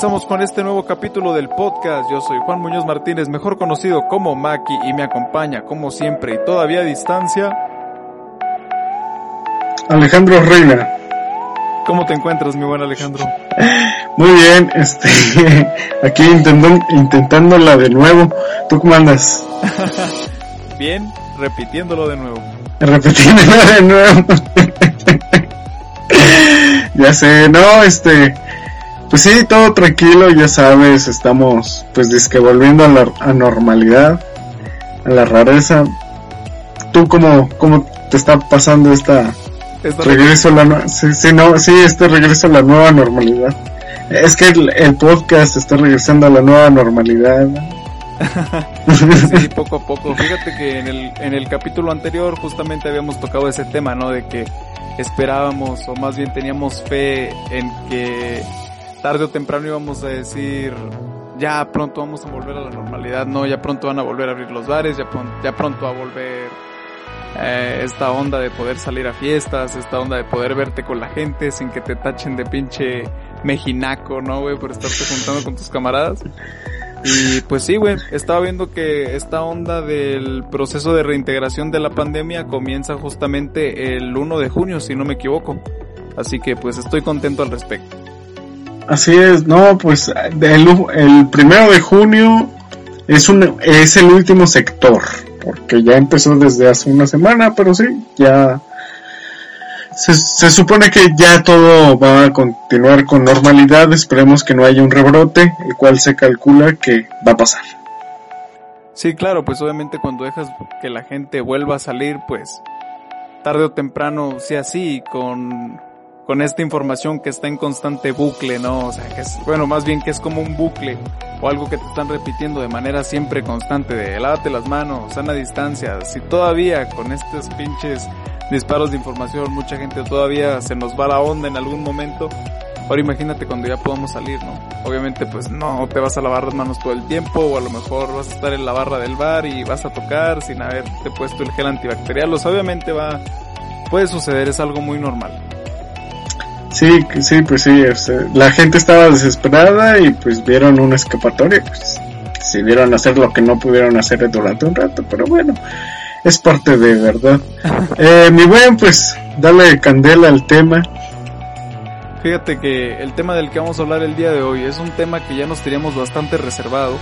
Comenzamos con este nuevo capítulo del podcast. Yo soy Juan Muñoz Martínez, mejor conocido como Maki, y me acompaña, como siempre y todavía a distancia, Alejandro Reina. ¿Cómo te encuentras, mi buen Alejandro? Muy bien, este, aquí intentando, intentándola de nuevo. ¿Tú cómo andas? bien, repitiéndolo de nuevo. Repitiéndolo de nuevo. ya sé, no, este, pues sí, todo tranquilo, ya sabes, estamos pues que volviendo a la normalidad, a la rareza. ¿Tú cómo, cómo te está pasando esta, regreso a la sí, sí, no, sí, este regreso a la nueva normalidad? Es que el, podcast está regresando a la nueva normalidad. sí, poco a poco. Fíjate que en el, en el capítulo anterior justamente habíamos tocado ese tema, ¿no? De que esperábamos o más bien teníamos fe en que tarde o temprano íbamos a decir, ya pronto vamos a volver a la normalidad, no, ya pronto van a volver a abrir los bares, ya, pronto, ya pronto a volver eh, esta onda de poder salir a fiestas, esta onda de poder verte con la gente sin que te tachen de pinche mejinaco, ¿no, güey? Por estarte juntando con tus camaradas. Y pues sí, güey, estaba viendo que esta onda del proceso de reintegración de la pandemia comienza justamente el 1 de junio, si no me equivoco. Así que pues estoy contento al respecto. Así es, no, pues el, el primero de junio es, un, es el último sector, porque ya empezó desde hace una semana, pero sí, ya se, se, supone que ya todo va a continuar con normalidad, esperemos que no haya un rebrote, el cual se calcula que va a pasar. Sí, claro, pues obviamente cuando dejas que la gente vuelva a salir, pues tarde o temprano sea así, con con esta información que está en constante bucle, ¿no? O sea, que es, bueno, más bien que es como un bucle o algo que te están repitiendo de manera siempre constante de lávate las manos, sana distancia. Si todavía con estos pinches disparos de información mucha gente todavía se nos va la onda en algún momento, ahora imagínate cuando ya podamos salir, ¿no? Obviamente pues no te vas a lavar las manos todo el tiempo o a lo mejor vas a estar en la barra del bar y vas a tocar sin haberte puesto el gel antibacterial. O sea, obviamente va, puede suceder, es algo muy normal. Sí, sí, pues sí, este, la gente estaba desesperada y pues vieron una escapatoria, pues decidieron hacer lo que no pudieron hacer durante un rato, pero bueno, es parte de verdad. eh, mi buen, pues dale candela al tema. Fíjate que el tema del que vamos a hablar el día de hoy es un tema que ya nos teníamos bastante reservado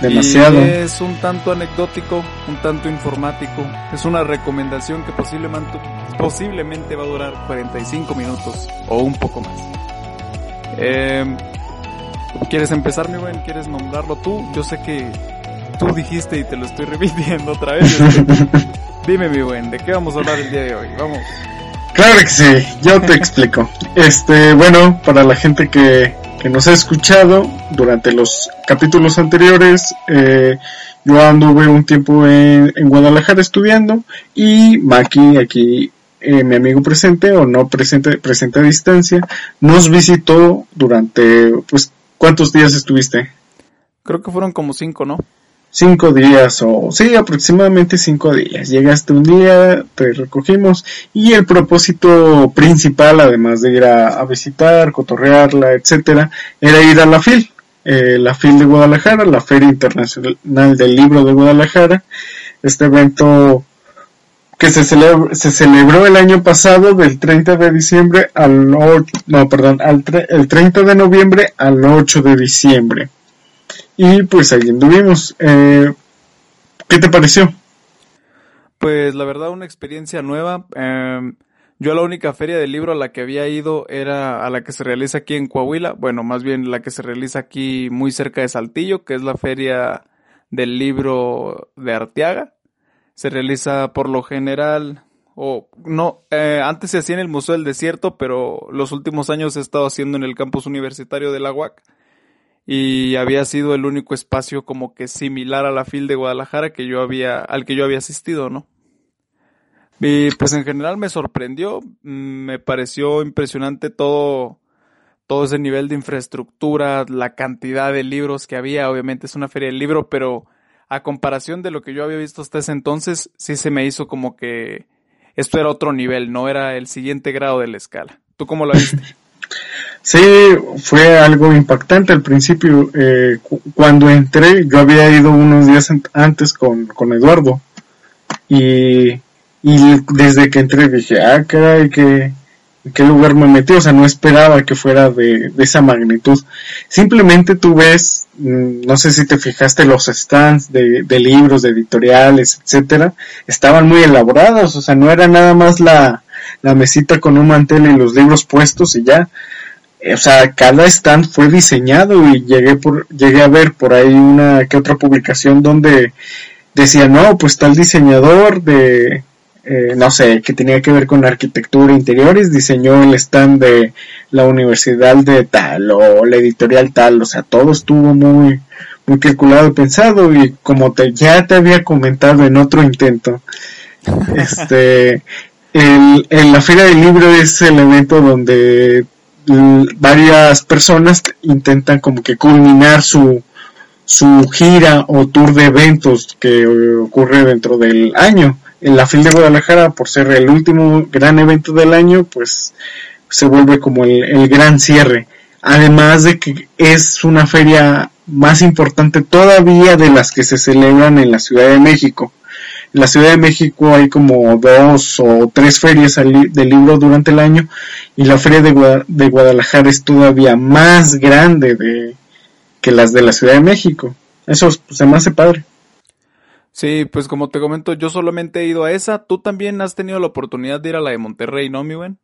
Demasiado. es un tanto anecdótico, un tanto informático. Es una recomendación que posiblemente, posiblemente va a durar 45 minutos o un poco más. Eh, ¿Quieres empezar, mi buen? ¿Quieres nombrarlo tú? Yo sé que tú dijiste y te lo estoy repitiendo otra vez. Dime, mi buen, ¿de qué vamos a hablar el día de hoy? Vamos. Claro que sí, yo te explico. Este, bueno, para la gente que que nos ha escuchado durante los capítulos anteriores. Eh, yo anduve un tiempo en, Guadalajara estudiando y Maki, aquí eh, mi amigo presente o no presente, presente a distancia, nos visitó durante, pues, ¿cuántos días estuviste? Creo que fueron como cinco, ¿no? Cinco días o sí, aproximadamente cinco días. Llegaste un día, te recogimos y el propósito principal, además de ir a, visitar, cotorrearla, etcétera, era ir a la FIL, eh, la FIL de Guadalajara, la Feria Internacional del Libro de Guadalajara, este evento que se, se celebró el año pasado del 30 de diciembre al 8, no, perdón, al el 30 de noviembre al 8 de diciembre. Y pues ahí anduvimos. Eh, ¿Qué te pareció? Pues la verdad una experiencia nueva. Em, yo la única feria del libro a la que había ido era a la que se realiza aquí en Coahuila, bueno, más bien la que se realiza aquí muy cerca de Saltillo, que es la feria del libro de Arteaga. Se realiza por lo general, o no, eh, antes se hacía en el Museo del Desierto, pero los últimos años ha estado haciendo en el campus universitario de la UAC. Y había sido el único espacio como que similar a la FIL de Guadalajara que yo había, al que yo había asistido, ¿no? Y pues en general me sorprendió, mm, me pareció impresionante todo, todo ese nivel de infraestructura, la cantidad de libros que había, obviamente es una feria del libro, pero a comparación de lo que yo había visto hasta ese entonces, sí se me hizo como que esto era otro nivel, no era el siguiente grado de la escala. ¿Tú cómo lo viste? Sí, fue algo impactante al principio. Eh, cuando entré, yo había ido unos días antes con, con Eduardo y y desde que entré dije, ah, caray, ¿qué, lugar me metí? O sea, no esperaba que fuera de, esa magnitud. Simplemente tú ves, mm, no sé si te fijaste, los stands de, de libros, de editoriales, etcétera, estaban muy elaborados, o sea, no era nada más la, la mesita con un mantel y los libros puestos y ya. O sea, cada stand fue diseñado y llegué por, llegué a ver por ahí una que otra publicación donde decía, no, pues tal diseñador de, eh, no sé, que tenía que ver con arquitectura interiores, diseñó el stand de la universidad de tal o la editorial tal, o sea, todo estuvo muy, muy calculado y pensado y como te, ya te había comentado en otro intento, este, el, en la feria del libro es el evento donde varias personas intentan como que culminar su, su gira o tour de eventos que ocurre dentro del año en la FIL de Guadalajara, por ser el último gran evento del año, pues se vuelve como el, gran cierre. Además de que es una feria más importante todavía de las que se celebran en la Ciudad de México. En la Ciudad de México hay como dos o tres ferias de libro durante el año y la feria de, de Guadalajara es todavía más grande de, que las de la Ciudad de México. Eso se me hace padre. Sí, pues como te comento, yo solamente he ido a esa. Tú también has tenido la oportunidad de ir a la de Monterrey, ¿no, mi buen?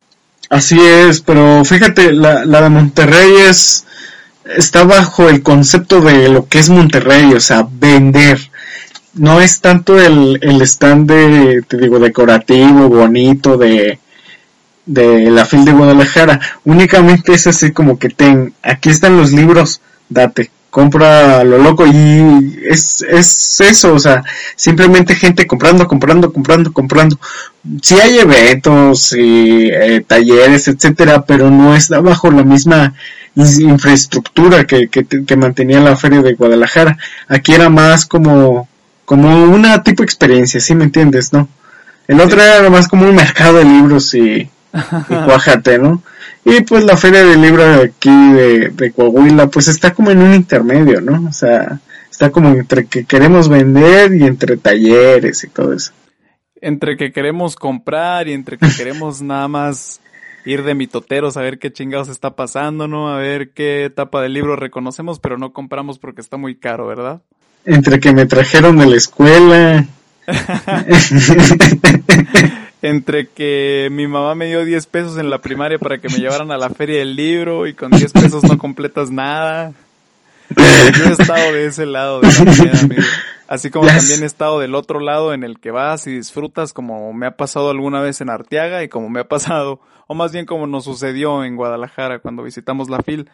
Así es, pero fíjate, la, la de Monterrey es está bajo el concepto de lo que es Monterrey, o sea, vender. No es tanto el, el stand de, te digo, decorativo, bonito, de, de la fil de Guadalajara. Únicamente es así como que ten, aquí están los libros, date compra lo loco y es, es eso, o sea, simplemente gente comprando, comprando, comprando, comprando. Sí hay eventos y eh, talleres, etcétera, pero no está bajo la misma infraestructura que, que, que, mantenía la feria de Guadalajara. Aquí era más como, como una tipo de experiencia, ¿sí me entiendes, no? El otro era más como un mercado de libros y, y cuájate, ¿no? Y pues la feria del libro de aquí de, Coahuila, pues está como en un intermedio, ¿no? O sea, está como entre que queremos vender y entre talleres y todo eso. Entre que queremos comprar y entre que queremos nada más ir de mitoteros a ver qué chingados está pasando, ¿no? A ver qué etapa del libro reconocemos, pero no compramos porque está muy caro, ¿verdad? Entre que me trajeron de la escuela. entre que mi mamá me dio 10 pesos en la primaria para que me llevaran a la feria del libro y con 10 pesos no completas nada. Yo he estado de ese lado de la moneda, amigo. Así como también he estado del otro lado en el que vas y disfrutas como me ha pasado alguna vez en Arteaga y como me ha pasado, o más bien como nos sucedió en Guadalajara cuando visitamos la FIL.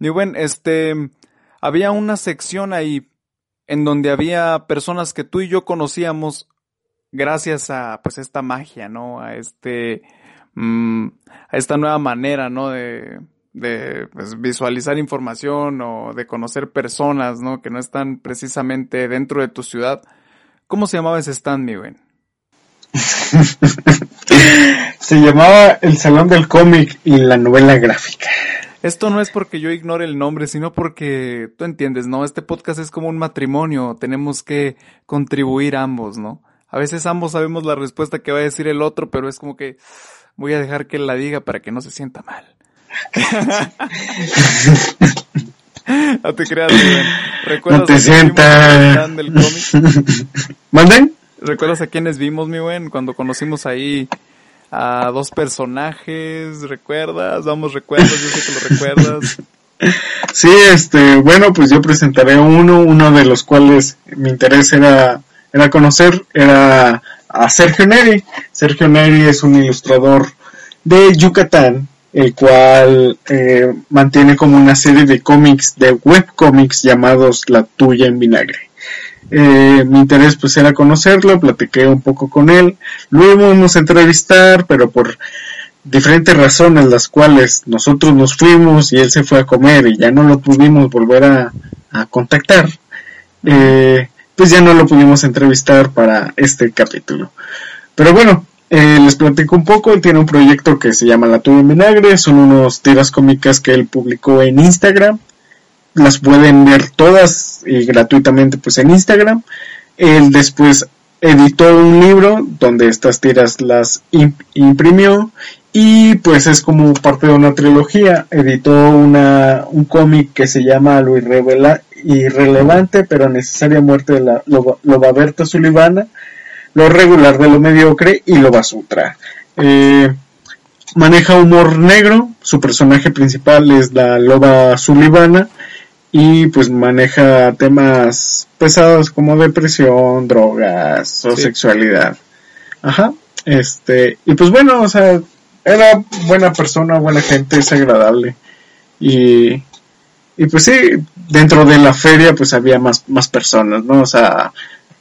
Y bueno, este, había una sección ahí en donde había personas que tú y yo conocíamos gracias a pues esta magia, ¿no? A este mm, a esta nueva manera, ¿no? De, de pues, visualizar información o de conocer personas, ¿no? Que no están precisamente dentro de tu ciudad. ¿Cómo se llamaba ese stand, mi se llamaba El Salón del Cómic y la Novela Gráfica. Esto no es porque yo ignore el nombre, sino porque tú entiendes, ¿no? Este podcast es como un matrimonio, tenemos que contribuir ambos, ¿no? A veces ambos sabemos la respuesta que va a decir el otro, pero es como que voy a dejar que él la diga para que no se sienta mal. no te creas, no te. ¿Recuerdas a quiénes vimos, mi buen? Cuando conocimos ahí a dos personajes, ¿recuerdas? Vamos, recuerdos, yo sé que lo recuerdas. Sí, este, bueno, pues yo presentaré uno, uno de los cuales mi interés era, era conocer, era a Sergio Neri. Sergio Neri es un ilustrador de Yucatán, el cual eh, mantiene como una serie de cómics, de webcomics llamados La Tuya en Vinagre. Eh, mi interés pues era conocerlo, platiqué un poco con él, lo íbamos a entrevistar, pero por diferentes razones las cuales nosotros nos fuimos y él se fue a comer y ya no lo pudimos volver a, contactar, eh, pues ya no lo pudimos entrevistar para este capítulo. Pero bueno, eh, les platico un poco, él tiene un proyecto que se llama La Tuya en Vinagre, son unos tiras cómicas que él publicó en Instagram, las pueden ver todas y gratuitamente pues en Instagram. Él después editó un libro donde estas tiras las imprimió y pues es como parte de una trilogía. Editó una, un cómic que se llama Lo irrelevante pero necesaria muerte de la Loba Sulivana, Lo regular de lo mediocre y Lo Basutra. Eh, maneja humor negro, su personaje principal es la Loba Sulivana y pues maneja temas pesados como depresión, drogas o sexualidad. Ajá. Este, y pues bueno, o sea, era buena persona, buena gente, es agradable. Y, y pues sí, dentro de la feria pues había más, más personas, ¿no? O sea,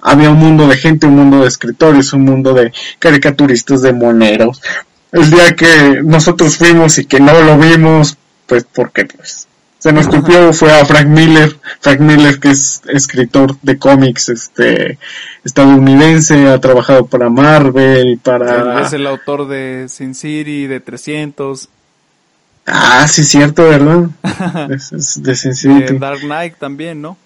había un mundo de gente, un mundo de escritores, un mundo de caricaturistas, de moneros. El día que nosotros fuimos y que no lo vimos, pues porque pues se nos copió fue a Frank Miller, Frank Miller que es escritor de cómics este estadounidense, ha trabajado para Marvel, para es el autor de Sin City, de 300. Ah, sí cierto, ¿verdad? es, de Sin City. Dark Knight también, ¿no?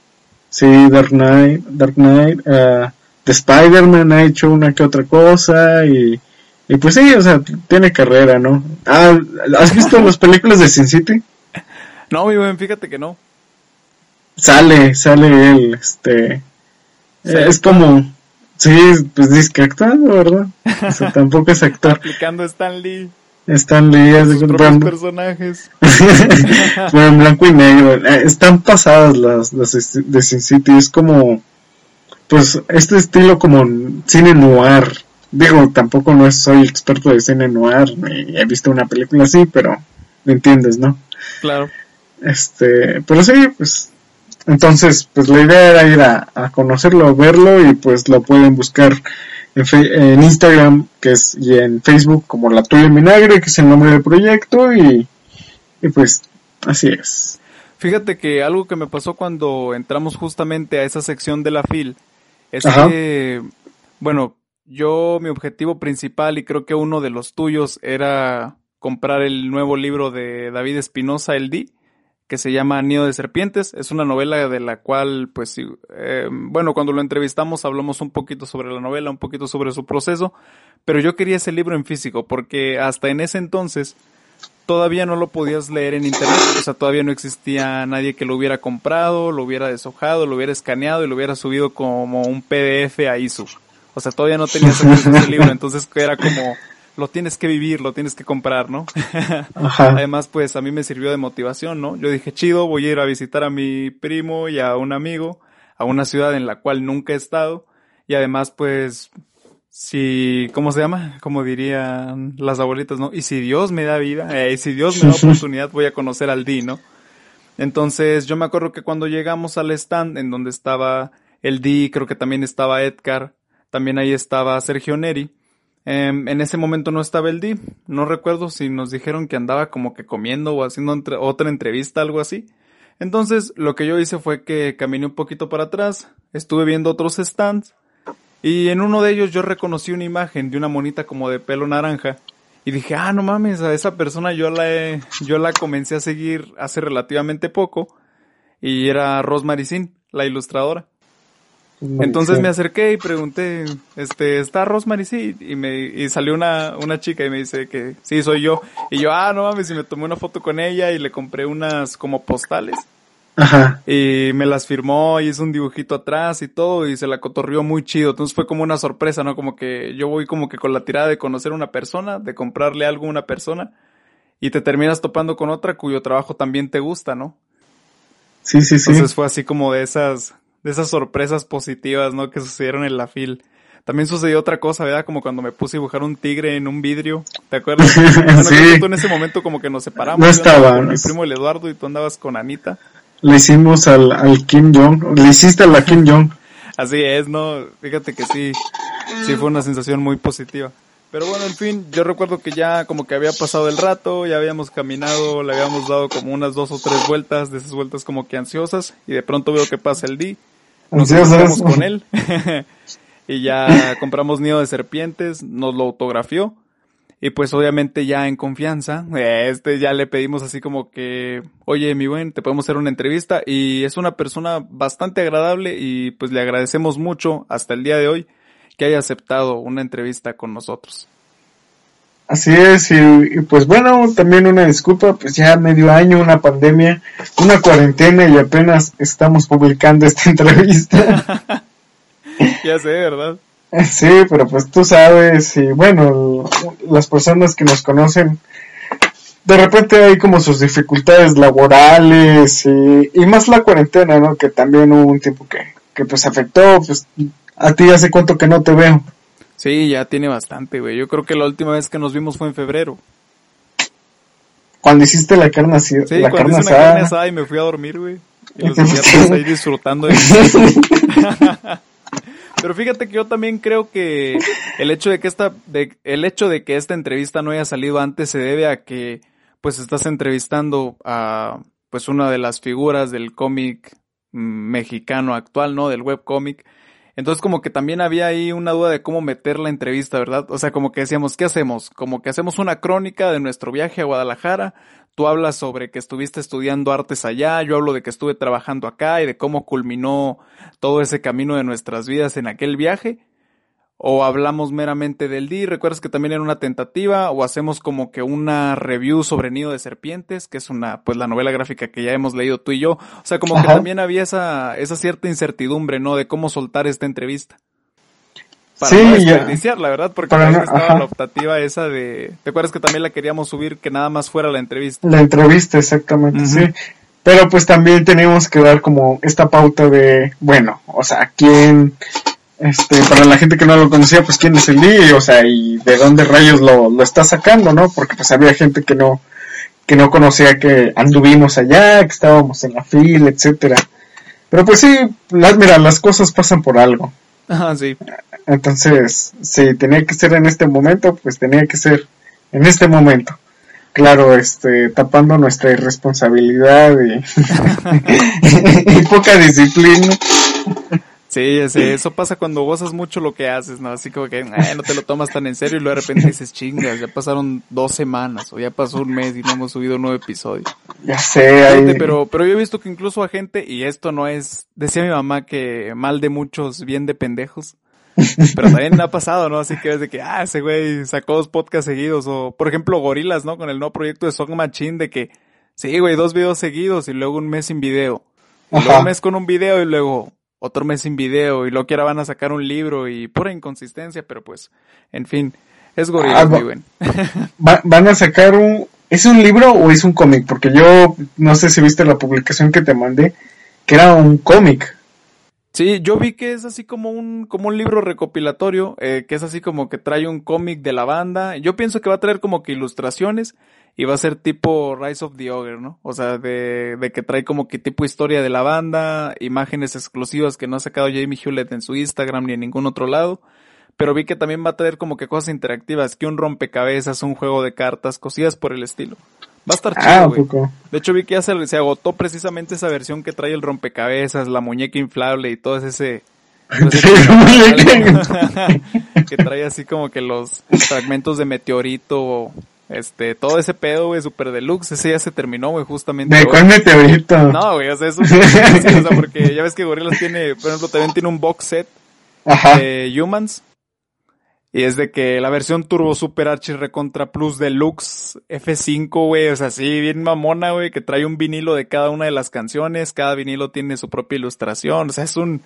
Sí, Dark Knight, Dark Knight, uh, de Spider-Man ha hecho una que otra cosa y y pues sí, o sea, tiene carrera, ¿no? Ah, ¿has visto las películas de Sin City? No, mi buen, fíjate que no. Sale, sale él, este. es como. Sí, pues dice que actuando, ¿verdad? O sea, tampoco es actor. Aplicando Stan Lee. Stan Lee es de blanco. personajes. bueno, en blanco y negro. Eh, están pasadas las, las de Sin City. Es como. Pues este estilo como cine noir. Digo, tampoco no soy experto de cine noir. He visto una película así, pero. ¿Me entiendes, no? Claro. Este, pero sí, pues, entonces, pues la idea era ir a, conocerlo, verlo y pues lo pueden buscar en, Instagram, que es, y en Facebook como La Tuya en Vinagre, que es el nombre del proyecto y, y pues, así es. Fíjate que algo que me pasó cuando entramos justamente a esa sección de la FIL es que, bueno, yo mi objetivo principal y creo que uno de los tuyos era comprar el nuevo libro de David Espinosa, El Di que se llama Nido de Serpientes. Es una novela de la cual, pues, eh, bueno, cuando lo entrevistamos hablamos un poquito sobre la novela, un poquito sobre su proceso, pero yo quería ese libro en físico porque hasta en ese entonces todavía no lo podías leer en internet, o sea, todavía no existía nadie que lo hubiera comprado, lo hubiera deshojado, lo hubiera escaneado y lo hubiera subido como un PDF a ISO. O sea, todavía no tenías ese libro, entonces era como lo tienes que vivir, lo tienes que comprar, ¿no? Además, pues a mí me sirvió de motivación, ¿no? Yo dije, chido, voy a ir a visitar a mi primo y a un amigo, a una ciudad en la cual nunca he estado. Y además, pues, si, ¿cómo se llama? Como dirían las abuelitas, ¿no? Y si Dios me da vida, eh, si Dios me da oportunidad, voy a conocer al Di, ¿no? Entonces, yo me acuerdo que cuando llegamos al stand en donde estaba el Di, creo que también estaba Edgar, también ahí estaba Sergio Neri, Em, en ese momento no estaba el D. No recuerdo si nos dijeron que andaba como que comiendo o haciendo otra entrevista, algo así. Entonces, lo que yo hice fue que caminé un poquito para atrás, estuve viendo otros stands, y en uno de ellos yo reconocí una imagen de una monita como de pelo naranja. Y dije, ah, no mames, a esa persona yo la, he, yo la comencé a seguir hace relativamente poco. Y era Rosemary Sin, la ilustradora. Entonces me acerqué y pregunté, este, ¿está Rosemary? Sí, y me, y salió una, una chica y me dice que sí, soy yo. Y yo, ah, no mames, y me tomé una foto con ella y le compré unas como postales. Ajá. Y me las firmó y hizo un dibujito atrás y todo y se la cotorrió muy chido. Entonces fue como una sorpresa, ¿no? Como que yo voy como que con la tirada de conocer a una persona, de comprarle algo a una persona y te terminas topando con otra cuyo trabajo también te gusta, ¿no? Sí, sí, sí. Entonces fue así como de esas, de esas sorpresas positivas, ¿no? Que sucedieron en la fil. También sucedió otra cosa, ¿verdad? Como cuando me puse a dibujar un tigre en un vidrio. ¿Te acuerdas? Bueno, Sí. en ese momento como que nos separamos. No estaba, Con mi primo el Eduardo y tú andabas con Anita. Le hicimos al, al Kim Jong. Le hiciste a la Kim Jong. Así es, ¿no? Fíjate que sí, sí fue una sensación muy positiva. Pero bueno, en fin, yo recuerdo que ya como que había pasado el rato, ya habíamos caminado, le habíamos dado como unas dos o tres vueltas, de esas vueltas como que ansiosas, y de pronto veo que pasa el D, nos encontramos con él, y ya compramos nido de serpientes, nos lo autografió, y pues obviamente ya en confianza, eh, este ya le pedimos así como que, oye mi buen, te podemos hacer una entrevista, y es una persona bastante agradable, y pues le agradecemos mucho hasta el día de hoy que haya aceptado una entrevista con nosotros. Así es, y, y pues bueno, también una disculpa, pues ya medio año, una pandemia, una cuarentena y apenas estamos publicando esta entrevista. ya sé, ¿verdad? Sí, pero pues tú sabes, y bueno, las personas que nos conocen, de repente hay como sus dificultades laborales y, y más la cuarentena, ¿no? Que también hubo un tiempo que, que pues afectó, pues a ti hace cuánto que no te veo. Sí, ya tiene bastante, güey. Yo creo que la última vez que nos vimos fue en febrero. Cuando hiciste la carne así, Sí, la cuando carne hice una carne asada. asada y me fui a dormir, güey. Y los dejé ahí disfrutando de Pero fíjate que yo también creo que el hecho de que esta, de, el hecho de que esta entrevista no haya salido antes se debe a que, pues, estás entrevistando a, pues, una de las figuras del cómic mm, mexicano actual, ¿no? Del webcómic. Entonces como que también había ahí una duda de cómo meter la entrevista, ¿verdad? O sea, como que decíamos, ¿qué hacemos? Como que hacemos una crónica de nuestro viaje a Guadalajara, tú hablas sobre que estuviste estudiando artes allá, yo hablo de que estuve trabajando acá y de cómo culminó todo ese camino de nuestras vidas en aquel viaje. O hablamos meramente del D, recuerdas que también era una tentativa, o hacemos como que una review sobre Nido de Serpientes, que es una, pues la novela gráfica que ya hemos leído tú y yo. O sea, como que también había esa, esa cierta incertidumbre, ¿no? De cómo soltar esta entrevista. Para Sí, no ya. desperdiciarla, ¿verdad? Porque no- estaba ajá. la optativa esa de, ¿te acuerdas que también la queríamos subir que nada más fuera la entrevista? La entrevista, exactamente, sí. Pero pues también tenemos que dar como esta pauta de, bueno, o sea, quién, este, para la gente que no lo conocía, pues quién es el Lee, o sea, y de dónde rayos lo, lo está sacando, ¿no? Porque pues había gente que no, que no conocía que anduvimos allá, que estábamos en la fila, etcétera. Pero pues sí, las, mira, las cosas pasan por algo. Ah, sí. Entonces, si tenía que ser en este momento, pues tenía que ser en este momento. Claro, este, tapando nuestra irresponsabilidad y, y poca disciplina. Sí, ya sé, eso pasa cuando gozas mucho lo que haces, ¿no? Así como que eh, no te lo tomas tan en serio y luego de repente dices, chingas, ya pasaron dos semanas o ya pasó un mes y no hemos subido un nuevo episodio. Ya sé, ahí- pero, pero yo he visto que incluso a gente, y esto no es, decía mi mamá que mal de muchos, bien de pendejos. Pero también ha pasado, ¿no? Así que es de que, ah, ese güey sacó dos podcasts seguidos. O, por ejemplo, Gorilas, ¿no? Con el nuevo proyecto de Song Machine de que, sí, güey, dos videos seguidos y luego un mes sin video. Y luego Ajá. un mes con un video y luego otro mes sin video. Y luego que ahora van a sacar un libro y pura inconsistencia, pero pues, en fin, es Gorilas, Ah, va-. Va- van a sacar un... ¿Es un libro o es un cómic? Porque yo no sé si viste la publicación que te mandé, que era un cómic. Sí, yo vi que es así como un, como un libro recopilatorio, eh, que es así como que trae un cómic de la banda. Yo pienso que va a traer como que ilustraciones y va a ser tipo Rise of the Ogre, ¿no? O sea, de, de que trae como que tipo historia de la banda, imágenes exclusivas que no ha sacado Jamie Hewlett en su Instagram ni en ningún otro lado. Pero vi que también va a traer como que cosas interactivas, que un rompecabezas, un juego de cartas, cosillas por el estilo. Va a estar Ah, chido, ¿a güey. De hecho vi que ya se, se agotó precisamente esa versión que trae el rompecabezas, la muñeca inflable y todo ese... que trae así como que los fragmentos de meteorito, este, todo ese pedo, güey, super deluxe, ese ya se terminó, güey, justamente. ¿De cuál meteorito? No, güey, o sea, eso, o sea, porque ya ves que Gorillaz tiene, por ejemplo, también tiene un box set Ajá. de Humans. Y es de que la versión Turbo Super H Recontra Plus Deluxe F5, güey, o sea, sí, bien mamona, güey, que trae un vinilo de cada una de las canciones, cada vinilo tiene su propia ilustración, o sea, es un,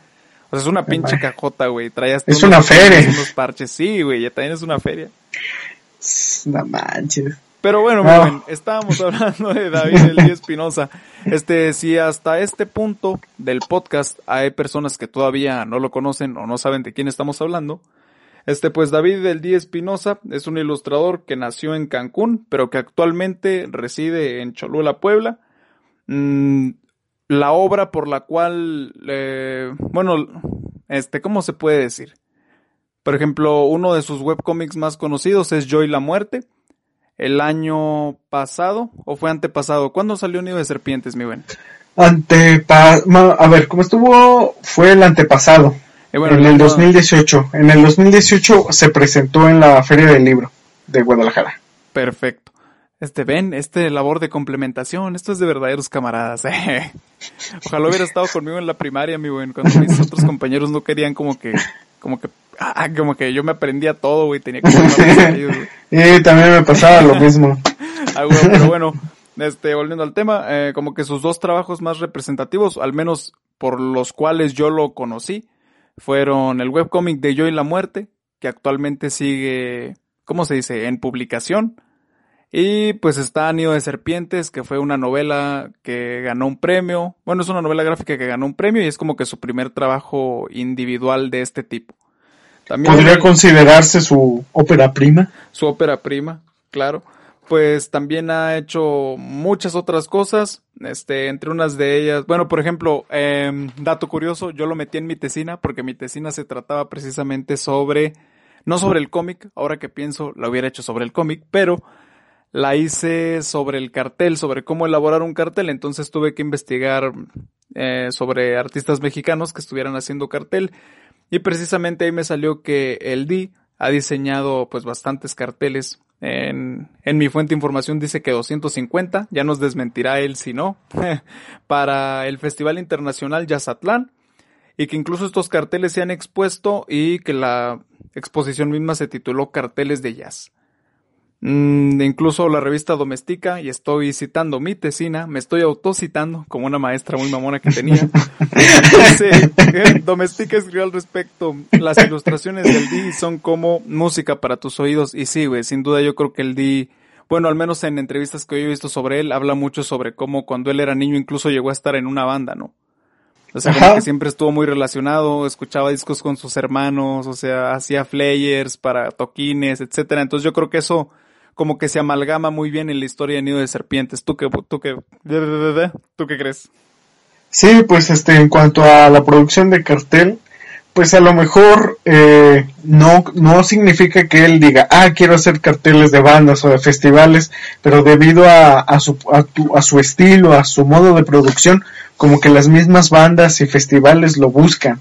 o sea, es una pinche cajota, güey, trae hasta Es una feria. unos parches, sí, güey, ya también es una feria. No manches. Pero bueno, No. estábamos hablando de David Elí Espinosa. Este, si hasta este punto del podcast hay personas que todavía no lo conocen o no saben de quién estamos hablando, este, pues David del Día Espinosa es un ilustrador que nació en Cancún, pero que actualmente reside en Cholula, Puebla. Mm, la obra por la cual, eh, bueno, este, ¿cómo se puede decir? Por ejemplo, uno de sus webcomics más conocidos es Joy la Muerte. El año pasado, o fue antepasado, ¿cuándo salió Nido de Serpientes, mi buen? Antepa ma- a ver, ¿cómo estuvo? Fue el antepasado, Eh, bueno, en el el año- 2018. En el 2018 se presentó en la Feria del Libro de Guadalajara. Perfecto. Este, ven, este labor de complementación, esto es de verdaderos camaradas. eh. Ojalá hubiera estado conmigo en la primaria, mi buen, cuando mis otros compañeros no querían como que, como que, ah, como que yo me aprendía todo, güey, tenía que. Y también me pasaba lo mismo. Ah, güey, pero bueno, este, volviendo al tema, eh, como que sus dos trabajos más representativos, al menos por los cuales yo lo conocí, fueron el webcomic de Yo y la Muerte, que actualmente sigue, ¿cómo se dice?, en publicación. Y pues está Nido de Serpientes, que fue una novela que ganó un premio. Bueno, es una novela gráfica que ganó un premio y es como que su primer trabajo individual de este tipo. También ¿Podría considerarse su ópera prima? su ópera prima, claro. Pues también ha hecho muchas otras cosas, este, entre unas de ellas, bueno, por ejemplo, em, dato curioso, yo lo metí en mi tesina porque mi tesina se trataba precisamente sobre, no sobre el cómic, ahora que pienso, la hubiera hecho sobre el cómic, pero la hice sobre el cartel, sobre cómo elaborar un cartel, entonces tuve que investigar eh, sobre artistas mexicanos que estuvieran haciendo cartel. Y precisamente ahí me salió que el D ha diseñado pues bastantes carteles. En, en mi fuente de información dice que 250, ya nos desmentirá él si no, para el Festival Internacional Yazatlán. Y que incluso estos carteles se han expuesto y que la exposición misma se tituló Carteles de Jazz. Mm, incluso la revista Domestica, y estoy citando mi tesina, me estoy autocitando como una maestra muy mamona que tenía. Dice, Domestica escribió al respecto, las ilustraciones del D son como música para tus oídos, y sí, güey, sin duda yo creo que el D, bueno, al menos en entrevistas que yo he visto sobre él, habla mucho sobre cómo cuando él era niño incluso llegó a estar en una banda, ¿no? O sea, como que siempre estuvo muy relacionado, escuchaba discos con sus hermanos, o sea, hacía flyers para toquines, etcétera. Entonces yo creo que eso como que se amalgama muy bien en la historia de Nido de Serpientes. ¿Tú qué, tú qué, tú qué crees? Sí, pues este, en cuanto a la producción de cartel, pues a lo mejor eh, no, no significa que él diga, ah, quiero hacer carteles de bandas o de festivales, pero debido a, a, su, a, tu- a su estilo, a su modo de producción, como que las mismas bandas y festivales lo buscan.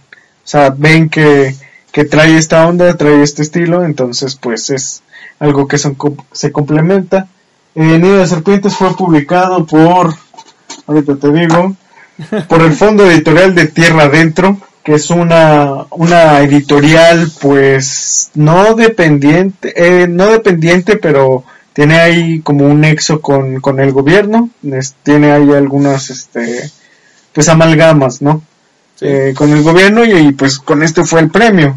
O sea, ven que, que trae esta onda, trae este estilo, entonces pues es algo que son se complementa. Eh, Nido de Serpientes fue publicado por, ahorita te digo, por el Fondo Editorial de Tierra Adentro, que es una, una editorial pues no dependiente, eh, no dependiente, pero tiene ahí como un nexo con, con el gobierno, es- tiene ahí algunas este pues amalgamas, ¿no? Sí. Eh, con el gobierno y, y, pues con este fue el premio.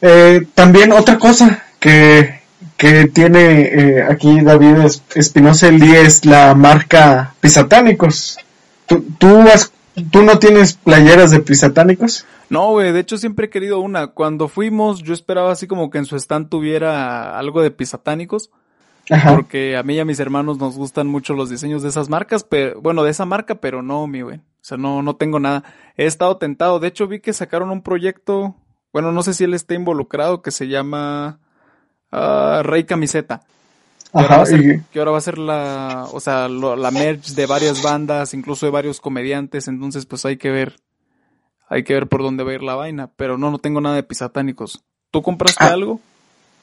Eh, también otra cosa que, que tiene eh, aquí David Es- Espinosa el día es la marca Pisatánicos. ¿Tú, tú, has- ¿Tú no tienes playeras de Pisatánicos? No, güey, de hecho siempre he querido una. Cuando fuimos, yo esperaba así como que en su stand tuviera algo de pisatánicos. Ajá. Porque a mí y a mis hermanos nos gustan mucho los diseños de esas marcas, pero, bueno, de esa marca, pero no, mi güey. O sea, no, no tengo nada. He estado tentado. De hecho, vi que sacaron un proyecto, bueno, no sé si él está involucrado, que se llama ah, Rey Camiseta. Que ahora, va a ser, y- que ahora va a ser la, o sea, lo- la merch de varias bandas, incluso de varios comediantes, entonces pues hay que ver, hay que ver por dónde va a ir la vaina, pero no, no tengo nada de pisatánicos. ¿Tú compraste Ah. algo?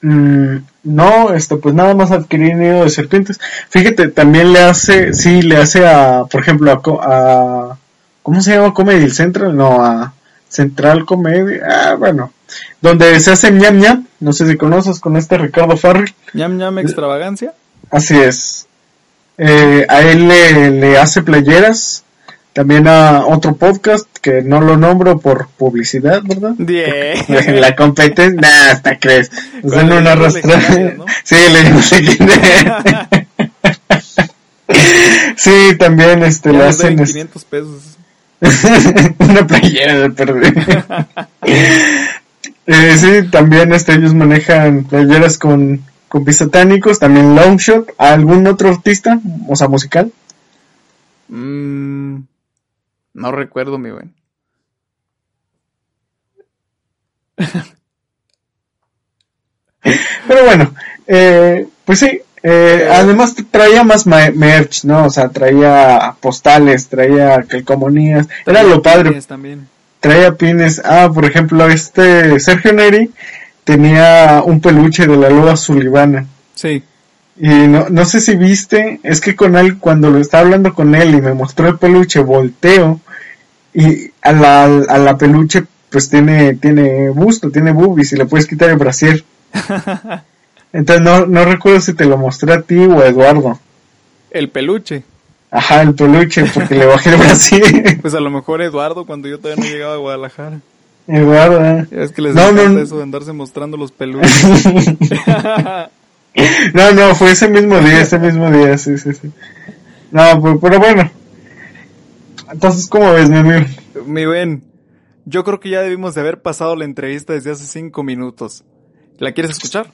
Mm, no, este, pues nada más adquirir nido de serpientes. Fíjate, también le hace, sí, le hace a, por ejemplo, a, a ¿cómo se llama? Comedy Central, no, a Central Comedy, ah, bueno, donde se hace ñam ñam, no sé si conoces con este Ricardo Farrell. ñam ñam extravagancia. Así es. Eh, a él le, le hace playeras, también a otro podcast que no lo nombro por publicidad, ¿verdad? Bien. La competencia, nah, hasta crees. Nos dan una arrastrada. Sí, leyendas legendarias. Sí, también este Ya le hacen deben este, 500 pesos. una playera de perder. Eh, sí, también este ellos manejan playeras con con satánicos, también Longshot, ¿algún otro artista, o sea, musical? Mm, no recuerdo, mi buen. Pero bueno, eh, pues sí, eh, además traía más merch, ¿no? O sea, traía postales, traía calcomanías, era lo padre, También. Traía pines. Ah, por ejemplo, este Sergio Neri tenía un peluche de la loba sulivana. Sí. Y no, no sé si viste, es que con él, cuando lo estaba hablando con él y me mostró el peluche, volteo y a la, a la peluche pues tiene, tiene busto, tiene boobies y le puedes quitar el brasier. Entonces no, no recuerdo si te lo mostré a ti o a Eduardo. El peluche. Ajá, el peluche, porque le bajé el brasier. Pues a lo mejor Eduardo cuando yo todavía no llegaba a Guadalajara. Eduardo, ¿eh? Ya Es que les No, no. eso de andarse mostrando los peluches. No, no, fue ese mismo día, ese mismo día, sí, sí, sí. No, pues, pero bueno. Entonces, ¿cómo ves, mi amigo? Mi buen, yo creo que ya debimos de haber pasado la entrevista desde hace cinco minutos. ¿La quieres escuchar?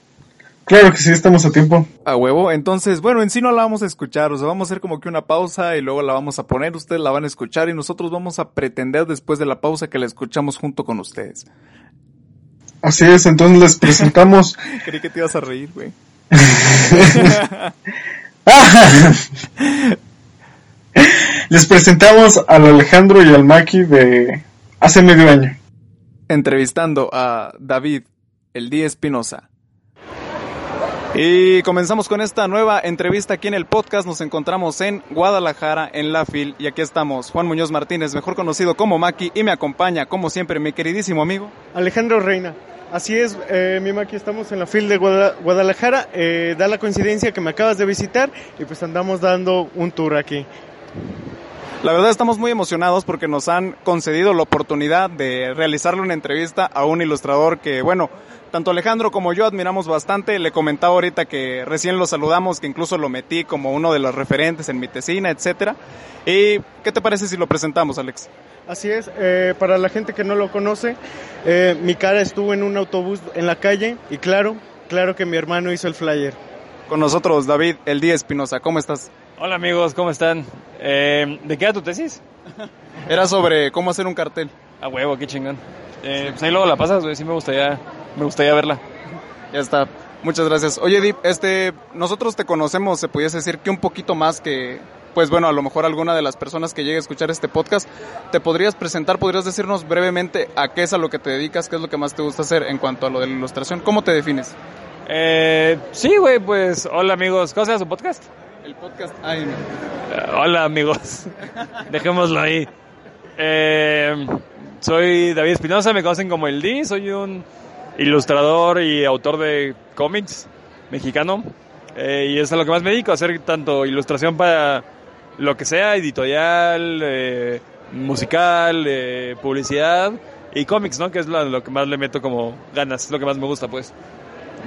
Claro que sí, estamos a tiempo. A huevo. Entonces, bueno, en sí no la vamos a escuchar. O sea, vamos a hacer como que una pausa y luego la vamos a poner. Ustedes la van a escuchar y nosotros vamos a pretender después de la pausa que la escuchamos junto con ustedes. Así es, entonces les presentamos. Creí que te ibas a reír, güey. les presentamos al Alejandro y al Maki de hace medio año. Entrevistando a David, el día Espinosa. Y comenzamos con esta nueva entrevista aquí en el podcast. Nos encontramos en Guadalajara, en La Fil, y aquí estamos Juan Muñoz Martínez, mejor conocido como Maki, y me acompaña, como siempre, mi queridísimo amigo. Alejandro Reina. Así es, eh, mi Maki, estamos en la FIL de Guada- Guadalajara. Eh, da la coincidencia que me acabas de visitar y pues andamos dando un tour aquí. La verdad estamos muy emocionados porque nos han concedido la oportunidad de realizarle una entrevista a un ilustrador que, bueno, tanto Alejandro como yo admiramos bastante. Le comentaba ahorita que recién lo saludamos, que incluso lo metí como uno de los referentes en mi tesina, etcétera. ¿Y qué te parece si lo presentamos, Alex? Así es, eh, para la gente que no lo conoce, eh, mi cara estuvo en un autobús en la calle y claro, claro que mi hermano hizo el flyer. Con nosotros, David, el día Espinosa. ¿Cómo estás? Hola amigos, ¿cómo están? Eh, ¿De qué era tu tesis? Era sobre cómo hacer un cartel. A huevo, qué chingón. Eh, pues ahí luego la pasas, güey, sí me gustaría, me gustaría verla. Ya está. Muchas gracias. Oye, Dip, este, nosotros te conocemos, se pudiese decir que un poquito más que, pues bueno, a lo mejor alguna de las personas que llegue a escuchar este podcast, ¿te podrías presentar, podrías decirnos brevemente a qué es a lo que te dedicas, qué es lo que más te gusta hacer en cuanto a lo de la ilustración? ¿Cómo te defines? Eh, sí, güey, pues hola amigos, ¿cómo se llama su podcast? El podcast, ay, no. Eh, hola amigos, dejémoslo ahí. Eh, soy David Espinosa, me conocen como el D, soy un ilustrador y autor de cómics mexicano. Eh, y es a lo que más me dedico, hacer tanto ilustración para lo que sea, editorial, eh, musical, eh, publicidad y cómics, ¿no? Que es lo, lo que más le meto como ganas, es lo que más me gusta, pues.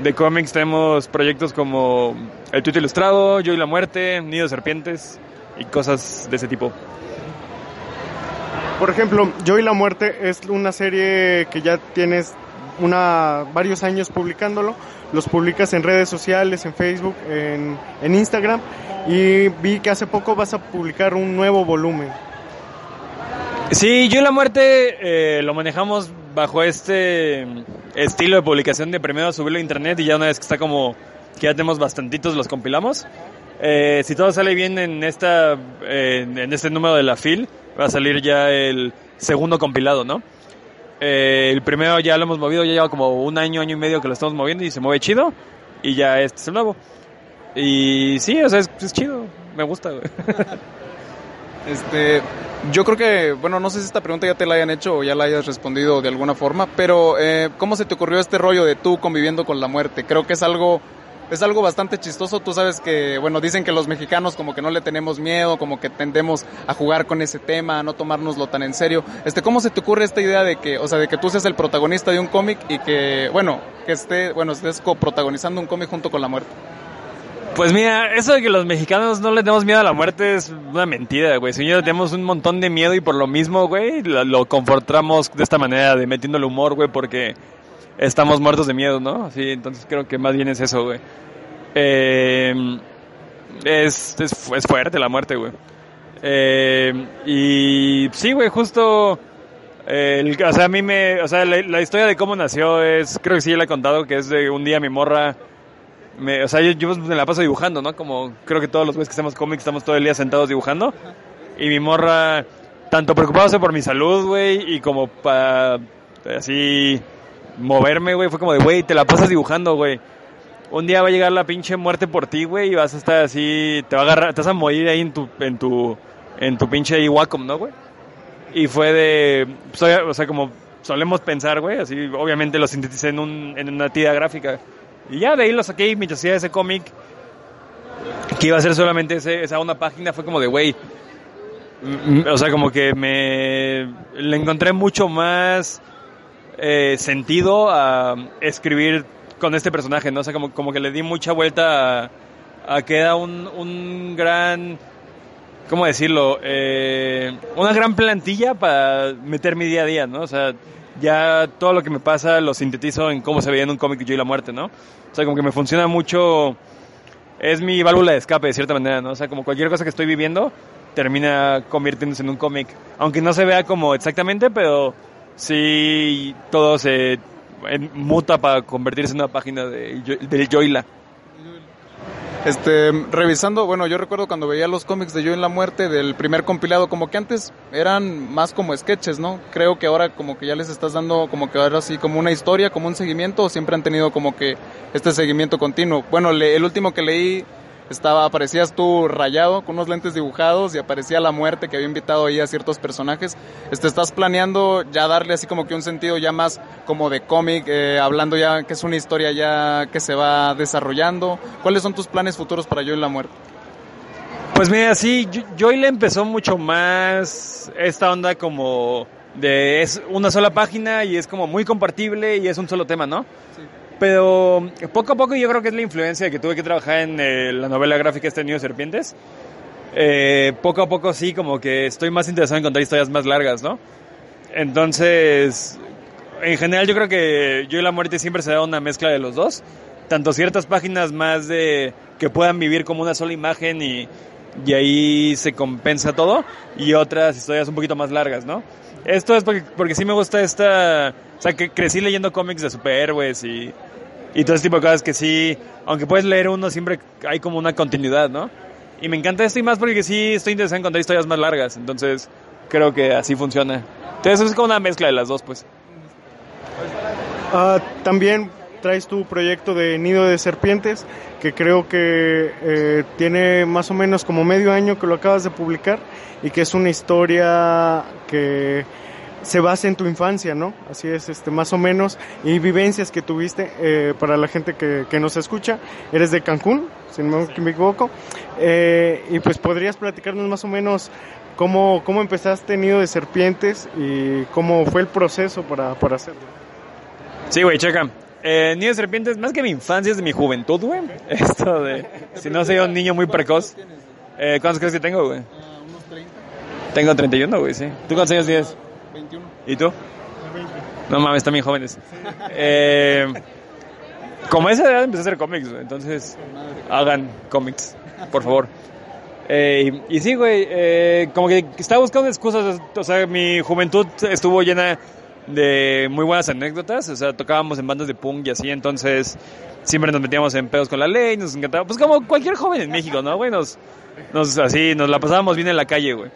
De cómics tenemos proyectos como El Tuito Ilustrado, Yo y la Muerte, Nido de Serpientes y cosas de ese tipo. Por ejemplo, Yo y la Muerte es una serie que ya tienes varios años publicándolo. Los publicas en redes sociales, en Facebook, en, Instagram. Y vi que hace poco vas a publicar un nuevo volumen. Sí, Yo y la Muerte eh, lo manejamos bajo este estilo de publicación de primero subirlo a internet y ya una vez que está como que ya tenemos bastantitos los compilamos. Eh, si todo sale bien en esta en este número de la FIL, va a salir ya el segundo compilado, ¿no? Eh, el primero ya lo hemos movido, ya lleva como un año, año y medio que lo estamos moviendo y se mueve chido. Y ya este es el nuevo. Y sí, o sea, es, chido, me gusta, güey. Este, yo creo que, bueno, no sé si esta pregunta ya te la hayan hecho o ya la hayas respondido de alguna forma, pero eh, ¿cómo se te ocurrió este rollo de tú conviviendo con la muerte? Creo que es algo es algo bastante chistoso. Tú sabes que, bueno, dicen que los mexicanos como que no le tenemos miedo, como que tendemos a jugar con ese tema, a no tomárnoslo tan en serio. Este, ¿cómo se te ocurre esta idea de que, o sea, de que tú seas el protagonista de un cómic y que, bueno, que esté, bueno, estés coprotagonizando un cómic junto con la muerte? Pues mira, eso de que los mexicanos no le tenemos miedo a la muerte es una mentira, güey. Señor, tenemos un montón de miedo y por lo mismo, güey, lo, lo confortamos de esta manera, de metiéndole humor, güey, porque estamos muertos de miedo, ¿no? Sí, entonces creo que más bien es eso, güey. Eh, es, es, es, fuerte la muerte, güey. Eh, y sí, güey, justo... El, o sea, a mí me... O sea, la, la, historia de cómo nació es... Creo que sí ya la he contado, que es de un día mi morra... Me, o sea, yo, yo me la paso dibujando, ¿no? Como creo que todos los güeyes que hacemos cómics estamos todo el día sentados dibujando. Y mi morra, tanto preocupada por mi salud, güey, y como para así moverme, güey, fue como de, güey, te la pasas dibujando, güey. Un día va a llegar la pinche muerte por ti, güey, y vas a estar así, te va a agarrar, te vas a morir ahí en tu, en tu, en tu pinche Wacom, ¿no, güey? Y fue de, o sea, como solemos pensar, güey, así, obviamente lo sinteticé en, un, en una tira gráfica. Y ya de ahí lo saqué y mientras hacía ese cómic, que iba a ser solamente ese, esa una página, fue como de, güey, o sea, como que me le encontré mucho más eh, sentido a escribir con este personaje, ¿no? O sea, como, como que le di mucha vuelta a, que era un, un gran, ¿cómo decirlo? Eh, una gran plantilla para meter mi día a día, ¿no? O sea, ya todo lo que me pasa lo sintetizo en cómo se veía en un cómic Yo y la muerte, ¿no? O sea, como que me funciona mucho, es mi válvula de escape de cierta manera, ¿no? O sea, como cualquier cosa que estoy viviendo termina convirtiéndose en un cómic, aunque no se vea como exactamente, pero sí todo se muta para convertirse en una página de, de Joyla. Este, revisando, bueno, yo recuerdo cuando veía los cómics de Yo en la Muerte del primer compilado, como que antes eran más como sketches, ¿no? Creo que ahora como que ya les estás dando como que ahora sí como una historia, como un seguimiento, o siempre han tenido como que este seguimiento continuo. Bueno, le, el último que leí estaba, aparecías tú rayado con unos lentes dibujados y aparecía la muerte que había invitado ahí a ciertos personajes. Este, estás planeando ya darle así como que un sentido ya más como de cómic, eh, hablando ya que es una historia ya que se va desarrollando. ¿Cuáles son tus planes futuros para Yo y la muerte? Pues mira, sí, Joy le empezó mucho más esta onda como de es una sola página y es como muy compartible y es un solo tema, ¿no? Sí. Pero poco a poco yo creo que es la influencia que tuve que trabajar en eh, la novela gráfica este Niño de Serpientes. Eh, poco a poco sí, como que estoy más interesado en contar historias más largas, ¿no? Entonces, en general yo creo que Yo y la Muerte siempre se da una mezcla de los dos. Tanto ciertas páginas más de que puedan vivir como una sola imagen y, y ahí se compensa todo. Y otras historias un poquito más largas, ¿no? Esto es porque, porque sí me gusta esta... O sea, que crecí leyendo cómics de superhéroes y y todo ese tipo de cosas que sí, aunque puedes leer uno, siempre hay como una continuidad, ¿no? Y me encanta esto y más porque sí estoy interesado en contar historias más largas, entonces creo que así funciona. Entonces es como una mezcla de las dos, pues. Uh, también traes tu proyecto de Nido de Serpientes, que creo que eh, tiene más o menos como medio año que lo acabas de publicar y que es una historia que se basa en tu infancia, ¿no? Así es, este, más o menos, y vivencias que tuviste eh, para la gente que, que, nos escucha. Eres de Cancún, si no me equivoco, eh, y pues podrías platicarnos más o menos cómo, cómo empezaste Nido de Serpientes y cómo fue el proceso para, para hacerlo. Sí, güey, checa. Eh, Nido de Serpientes, más que mi infancia, es de mi juventud, güey. Esto de, si no soy un niño muy precoz. Eh, ¿Cuántos crees que tengo, güey? Uh, unos 30. Tengo 31, güey, sí. ¿Tú cuántos años tienes? 21. ¿Y tú? 20. No mames, bien jóvenes. Eh, como a esa edad empecé a hacer cómics, entonces hagan cómics, por favor. Eh, y, y, sí, güey, eh, como que estaba buscando excusas, o sea, mi juventud estuvo llena de muy buenas anécdotas, o sea, tocábamos en bandas de punk y así, entonces siempre nos metíamos en pedos con la ley, nos encantaba, pues como cualquier joven en México, ¿no, güey? Nos, nos, así, nos la pasábamos bien en la calle, güey.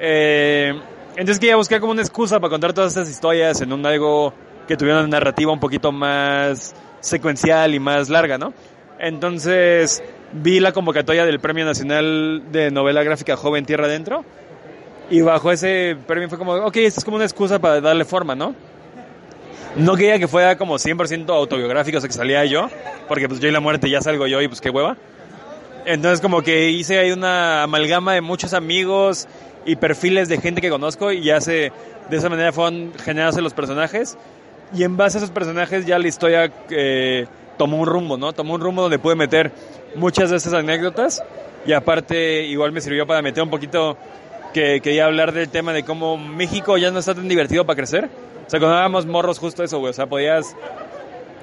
Eh, entonces quería buscar como una excusa para contar todas estas historias en un algo que tuviera una narrativa un poquito más secuencial y más larga, ¿no? Entonces vi la convocatoria del Premio Nacional de Novela Gráfica Joven Tierra Adentro. Y bajo ese premio fue como, ok, esto es como una excusa para darle forma, ¿no? No quería que fuera como 100% autobiográfico, o sea, que salía yo, porque pues yo y la muerte ya salgo yo y pues qué hueva. Entonces como que hice ahí una amalgama de muchos amigos y perfiles de gente que conozco y ya se, de esa manera fueron generados los personajes. Y en base a esos personajes ya la historia eh, tomó un rumbo, ¿no? Tomó un rumbo donde pude meter muchas de esas anécdotas y aparte igual me sirvió para meter un poquito que quería hablar del tema de cómo México ya no está tan divertido para crecer. O sea, cuando éramos morros justo eso, güey, o sea, podías...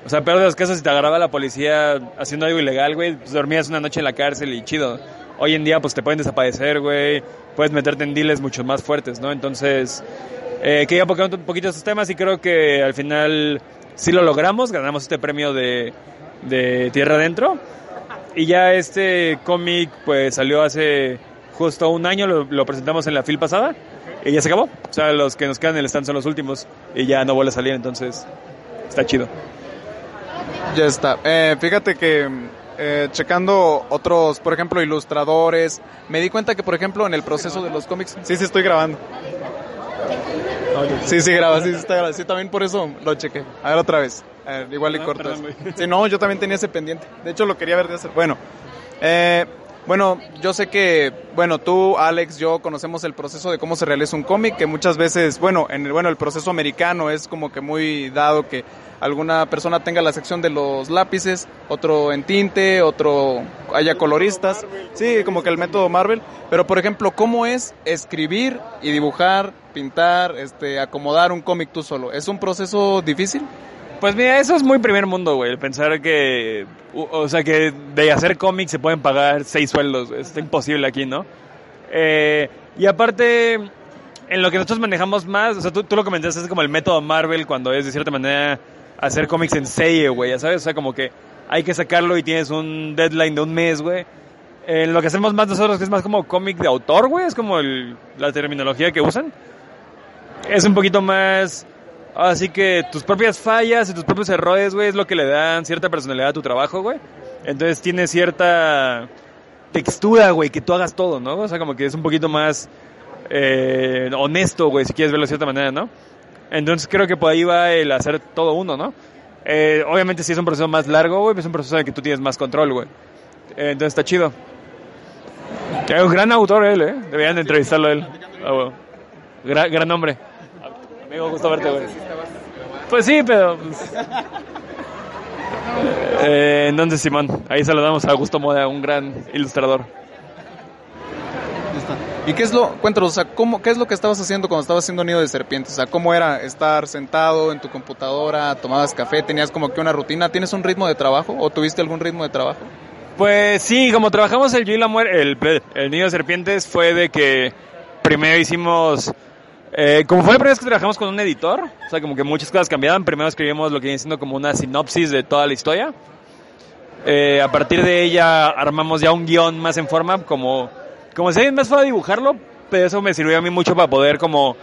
O sea, peor de los casos, si te agarraba la policía haciendo algo ilegal, güey, pues dormías una noche en la cárcel y chido. Hoy en día, pues te pueden desaparecer, güey, puedes meterte en deals mucho más fuertes, ¿no? Entonces, eh, quería tocar un poquito esos temas y creo que al final sí lo logramos, ganamos este premio de, de Tierra Adentro. Y ya este cómic pues salió hace justo un año, lo, presentamos en la fil pasada y ya se acabó. O sea, los que nos quedan en el stand son los últimos y ya no vuelve a salir, entonces está chido. Ya está. Eh, fíjate que eh, checando otros, por ejemplo, ilustradores, me di cuenta que, por ejemplo, en el proceso de los cómics... Sí, sí, estoy grabando. Sí, sí, graba, sí, está grabando. Sí, también por eso lo chequé. A ver, otra vez. igual y ah, cortas. Sí, no, yo también tenía ese pendiente. De hecho, lo quería ver de hacer. Bueno, eh, bueno, yo sé que, bueno, tú, Alex, yo conocemos el proceso de cómo se realiza un cómic, que muchas veces, bueno, en el, bueno, el proceso americano es como que muy dado que alguna persona tenga la sección de los lápices, otro en tinte, otro haya coloristas, sí, como que el método Marvel, pero por ejemplo, ¿cómo es escribir y dibujar, pintar, este, acomodar un cómic tú solo? ¿Es un proceso difícil? Pues mira, eso es muy primer mundo, güey. Pensar que, o sea, que de hacer cómics se pueden pagar seis sueldos. Es imposible aquí, ¿no? Eh, y aparte, en lo que nosotros manejamos más, o sea, tú, lo comentaste, es como el método Marvel cuando es de cierta manera hacer cómics en serie, güey, ya sabes, o sea, como que hay que sacarlo y tienes un deadline de un mes, güey. Eh, lo que hacemos más nosotros que es más como cómic de autor, güey, es como la terminología que usan. Es un poquito más Así que tus propias fallas y tus propios errores, güey, es lo que le dan cierta personalidad a tu trabajo, güey. Entonces tiene cierta textura, güey, que tú hagas todo, ¿no? O sea, como que es un poquito más eh, honesto, güey, si quieres verlo de cierta manera, ¿no? Entonces creo que por ahí va el hacer todo uno, ¿no? Eh, obviamente si es un proceso más largo, güey, es un proceso en el que tú tienes más control, güey. Eh, entonces está chido. Es un gran autor él, ¿eh? Deberían de entrevistarlo él. Ah, gran, gran hombre. Amigo, gusto verte, güey. Pues sí, pero... Pues... Eh, entonces, Simón, ahí saludamos a Augusto Moda, un gran ilustrador. ¿Y qué es lo, cuéntanos, o sea, ¿cómo, qué es lo que estabas haciendo cuando estabas haciendo Nido de Serpientes? O sea, ¿cómo era estar sentado en tu computadora, tomabas café, tenías como que una rutina? ¿Tienes un ritmo de trabajo o tuviste algún ritmo de trabajo? Pues sí, como trabajamos el Yo y la Muerte, el, el Nido de Serpientes fue de que primero hicimos eh, como fue la primera vez que trabajamos con un editor, o sea, como que muchas cosas cambiaban. Primero escribimos lo que viene siendo como una sinopsis de toda la historia. Eh, a partir de ella armamos ya un guion más en forma, como, como si alguien más fuera a dibujarlo, pero eso me sirvió a mí mucho para poder como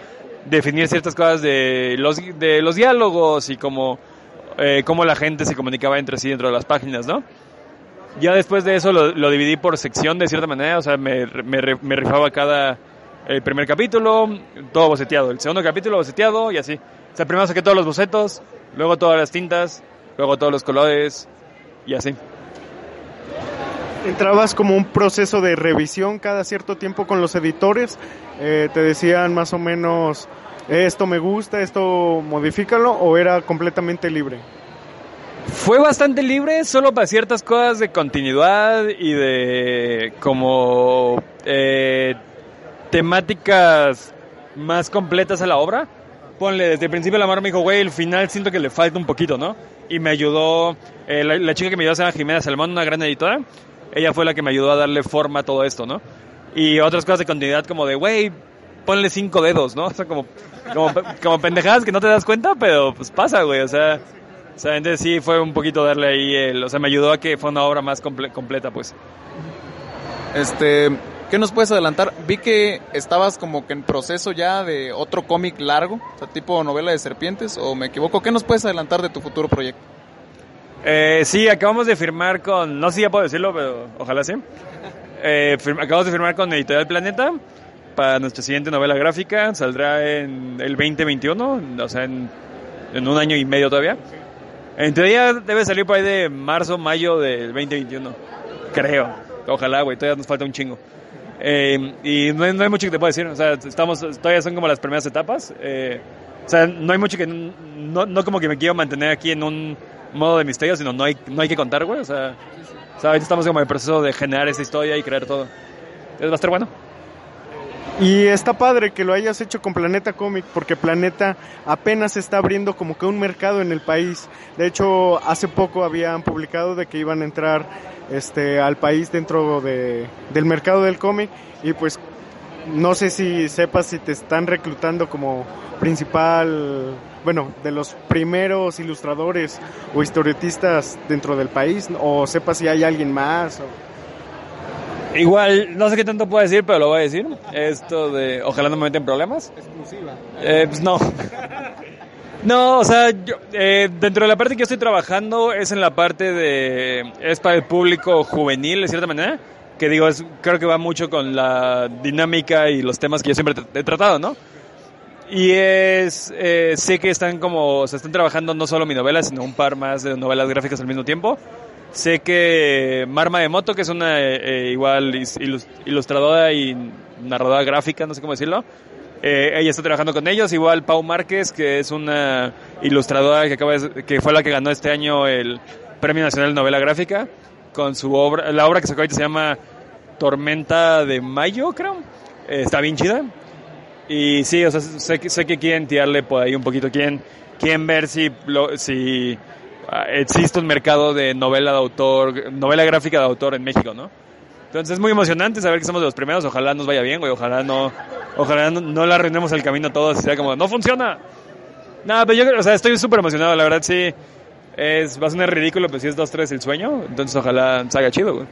definir ciertas cosas de los, de los diálogos y como eh, cómo la gente se comunicaba entre sí dentro de las páginas, ¿no? Ya después de eso lo, lo dividí por sección de cierta manera, o sea, me, me, me rifaba cada el primer capítulo, todo boceteado. El segundo capítulo, boceteado y así. O sea, primero saqué todos los bocetos, luego todas las tintas, luego todos los colores y así. Entrabas como un proceso de revisión cada cierto tiempo con los editores. Eh, te decían más o menos, esto me gusta, esto modifícalo, o era completamente libre. Fue bastante libre, solo para ciertas cosas de continuidad y de como eh, temáticas más completas a la obra. Ponle, desde el principio la mar me dijo, güey, el final siento que le falta un poquito, ¿no? Y me ayudó, eh, la, chica que me ayudó se llama Jimena Salmón, una gran editora. Ella fue la que me ayudó a darle forma a todo esto, ¿no? Y otras cosas de continuidad como de, güey, ponle cinco dedos, ¿no? O sea, como, como, pendejadas que no te das cuenta, pero pues pasa, güey, o sea... O sea, entonces sí fue un poquito darle ahí el... O sea, me ayudó a que fue una obra más completa, pues. Este, ¿Qué nos puedes adelantar? Vi que estabas como que en proceso ya de otro cómic largo, tipo novela de serpientes, o me equivoco. ¿Qué nos puedes adelantar de tu futuro proyecto? Eh, sí, acabamos de firmar con, no sé si ya puedo decirlo, pero ojalá sí. Eh, acabamos de firmar con Editorial Planeta para nuestra siguiente novela gráfica. Saldrá en el 2021, o sea, en, en un año y medio todavía. En teoría debe salir por ahí de marzo, mayo del 2021. Creo. Ojalá, güey, todavía nos falta un chingo. Eh, y no hay, no hay mucho que te puedo decir. O sea, estamos, todavía son como las primeras etapas. Eh, o sea, no hay mucho que... No, no como que me quiero mantener aquí en un modo de misterio, sino no hay, no hay que contar, güey. O sea, o sea, ahorita estamos como en el proceso de generar esta historia y crear todo. Va a estar bueno. Y está padre que lo hayas hecho con Planeta Comic, porque Planeta apenas está abriendo como que un mercado en el país. De hecho, hace poco habían publicado de que iban a entrar este al país dentro de, del mercado del cómic y pues no sé si sepas si te están reclutando como principal, bueno, de los primeros ilustradores o historietistas dentro del país o sepas si hay alguien más. o- Igual, no sé qué tanto puedo decir, pero lo voy a decir. Esto de, ojalá no me meten problemas. Exclusiva. Eh, pues no. No, o sea, yo, eh, dentro de la parte que yo estoy trabajando es en la parte de... es para el público juvenil, de cierta manera. Que digo, es, creo que va mucho con la dinámica y los temas que yo siempre he tratado, ¿no? Y es... eh, sé que están como... O sea, están trabajando no solo mi novela, sino un par más de novelas gráficas al mismo tiempo. Sé que Marma de Moto, que es una eh, eh, igual ilustradora y narradora gráfica, no sé cómo decirlo, eh, ella está trabajando con ellos. Igual Pau Márquez, que es una ilustradora que, acaba de- que fue la que ganó este año el Premio Nacional de Novela Gráfica, con su obra, la obra que sacó ahorita se llama Tormenta de Mayo, creo. Eh, está bien chida. Y sí, o sea, sé, sé que quieren tirarle por ahí un poquito, quieren, quieren ver si, lo- si existe un mercado de novela de autor, novela gráfica de autor en México, ¿no? Entonces es muy emocionante saber que somos de los primeros, ojalá nos vaya bien, güey, ojalá no, ojalá no, no le arruinemos el camino a todos y sea como, no funciona. No, pero yo, o sea, estoy súper emocionado, la verdad sí, es, va a sonar ridículo, pero si es 2-3 el sueño, entonces ojalá salga chido, güey.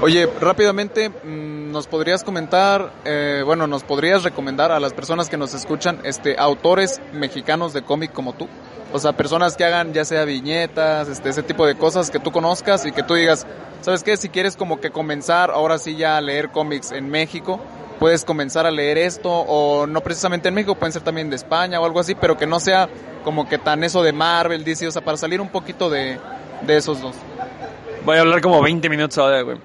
Oye, rápidamente, mm, ¿nos podrías comentar, eh, bueno, nos podrías recomendar a las personas que nos escuchan, este, autores mexicanos de cómic como tú? O sea, personas que hagan ya sea viñetas, este, ese tipo de cosas que tú conozcas y que tú digas, ¿sabes qué? Si quieres como que comenzar ahora sí ya a leer cómics en México, puedes comenzar a leer esto, o no precisamente en México, pueden ser también de España o algo así, pero que no sea como que tan eso de Marvel, DC, o sea, para salir un poquito de, de esos dos. Voy a hablar como 20 minutos ahora, güey.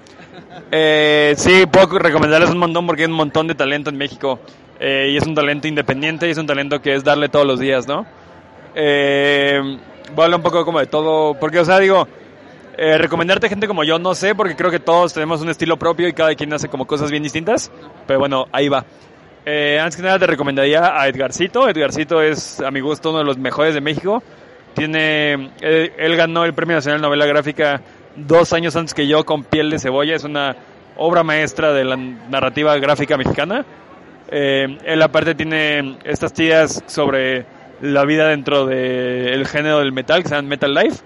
Eh, sí, puedo recomendarles un montón porque hay un montón de talento en México. Eh, y es un talento independiente y es un talento que es darle todos los días, ¿no? Eh, voy a hablar un poco como de todo, porque, o sea, digo, eh, recomendarte gente como yo, no sé, porque creo que todos tenemos un estilo propio y cada quien hace como cosas bien distintas. Pero bueno, ahí va. Eh, antes que nada te recomendaría a Edgarcito. Edgarcito es, a mi gusto, uno de los mejores de México. Tiene, él, él ganó el Premio Nacional de Novela Gráfica dos años antes que yo con Piel de Cebolla. Es una obra maestra de la narrativa gráfica mexicana. Eh, él aparte tiene estas tiras sobre la vida dentro del género del metal, que se llama Metal Life.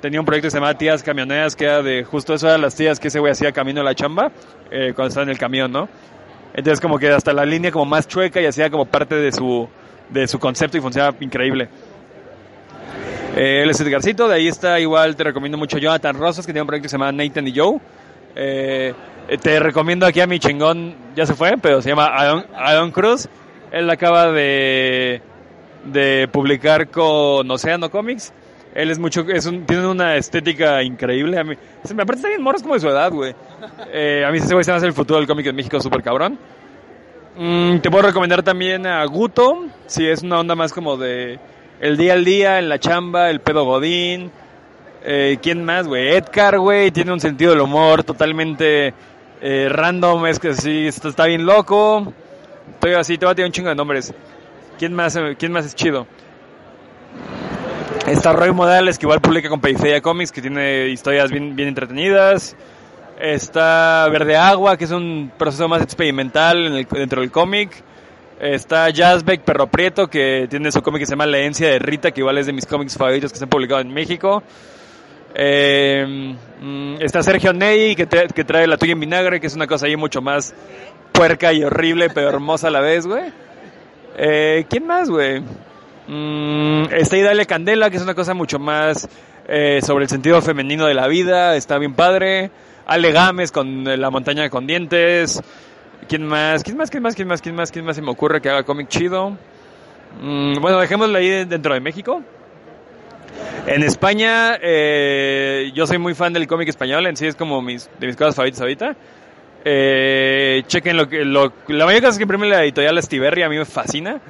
Tenía un proyecto que se llamaba Tías Camioneras, que era de justo eso, eran las tías que ese güey hacía camino a la chamba, eh, cuando estaba en el camión, ¿no? Entonces como que hasta la línea como más chueca y hacía como parte de su, de su concepto y funcionaba increíble. Eh, él es Edgarcito, de ahí está igual, te recomiendo mucho Jonathan Rosas, que tiene un proyecto que se llama Nathan y Joe. Eh, te recomiendo aquí a mi chingón, ya se fue, pero se llama Aaron Cruz. Él acaba de, de publicar con Océano Comics. Él es mucho, es un, tiene una estética increíble. A mí, se me aparte está bien morros como de su edad, güey. Eh, a mí ese güey se me hace el futuro del cómic en México súper cabrón. Mm, te puedo recomendar también a Guto, si es una onda más como de el día al día, en la chamba, el pedo godín. Eh, ¿Quién más, güey? Edgar, güey, tiene un sentido del humor totalmente eh, random, es que sí, está, está bien loco. Estoy así, te voy a tirar un chingo de nombres. ¿Quién más, eh, ¿Quién más es chido? Está Roy Modales, que igual publica con Periferia Comics, que tiene historias bien, bien entretenidas. Está Verde Agua, que es un proceso más experimental en el- dentro del cómic. Está Jazzbeck Perro Prieto, que tiene su cómic que se llama La Herencia de Rita, que igual es de mis cómics favoritos que se han publicado en México. Eh, mm, está Sergio Ney, que, tra- que trae La Tuya en Vinagre, que es una cosa ahí mucho más puerca y horrible, pero hermosa a la vez, güey. Eh, ¿Quién más, güey? Mm, está Idalia Candela, que es una cosa mucho más eh, sobre el sentido femenino de la vida, está bien padre. Ale Gámez con La montaña con dientes. ¿Quién más? ¿Quién más? ¿Quién más? ¿Quién más? ¿Quién más? ¿Quién más se me ocurre que haga cómic chido? Mm, bueno, dejémoslo ahí dentro de México. En España, eh, yo soy muy fan del cómic español, en sí es como mis, de mis cosas favoritas ahorita. Eh, chequen lo que, lo, la mayoría de cosas que imprime la editorial Estiberri, a mí me fascina.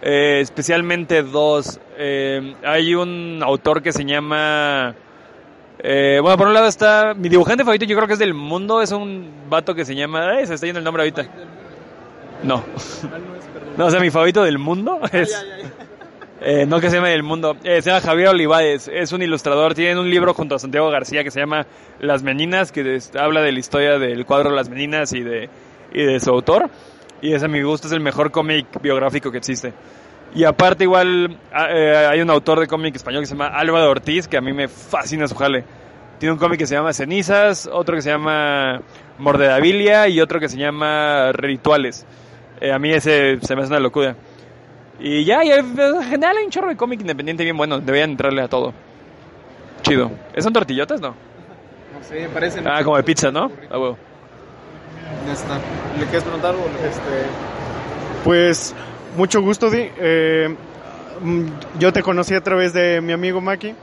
Eh, especialmente dos. Eh, hay un autor que se llama... Eh, bueno, por un lado está mi dibujante favorito, yo creo que es del mundo, es un vato que se llama... Eh, se está yendo el nombre ahorita. No. No, o sea, mi favorito del mundo es... Eh, no que se llame del mundo, eh, se llama Javier Olivares, es un ilustrador, tiene un libro junto a Santiago García que se llama Las Meninas, que des- habla de la historia del cuadro Las Meninas y de, y de su autor. Y ese a mi gusto es el mejor cómic biográfico que existe. Y aparte igual a- eh, hay un autor de cómic español que se llama Álvaro Ortiz, que a mí me fascina su jale. Tiene un cómic que se llama Cenizas, otro que se llama Mordedabilia y otro que se llama Rituales. Eh, a mí ese se me hace una locura. Y ya, y en general hay un chorro de cómic independiente bien bueno. Deberían entrarle a todo. Chido. ¿Son tortillotas? No. No sé, parecen. Ah, como de pizza, ¿no? Ah, huevo. Ya está. ¿Le quieres preguntar algo? Este, pues mucho gusto, Di. Eh, mm, yo te conocí a través de mi amigo Maki.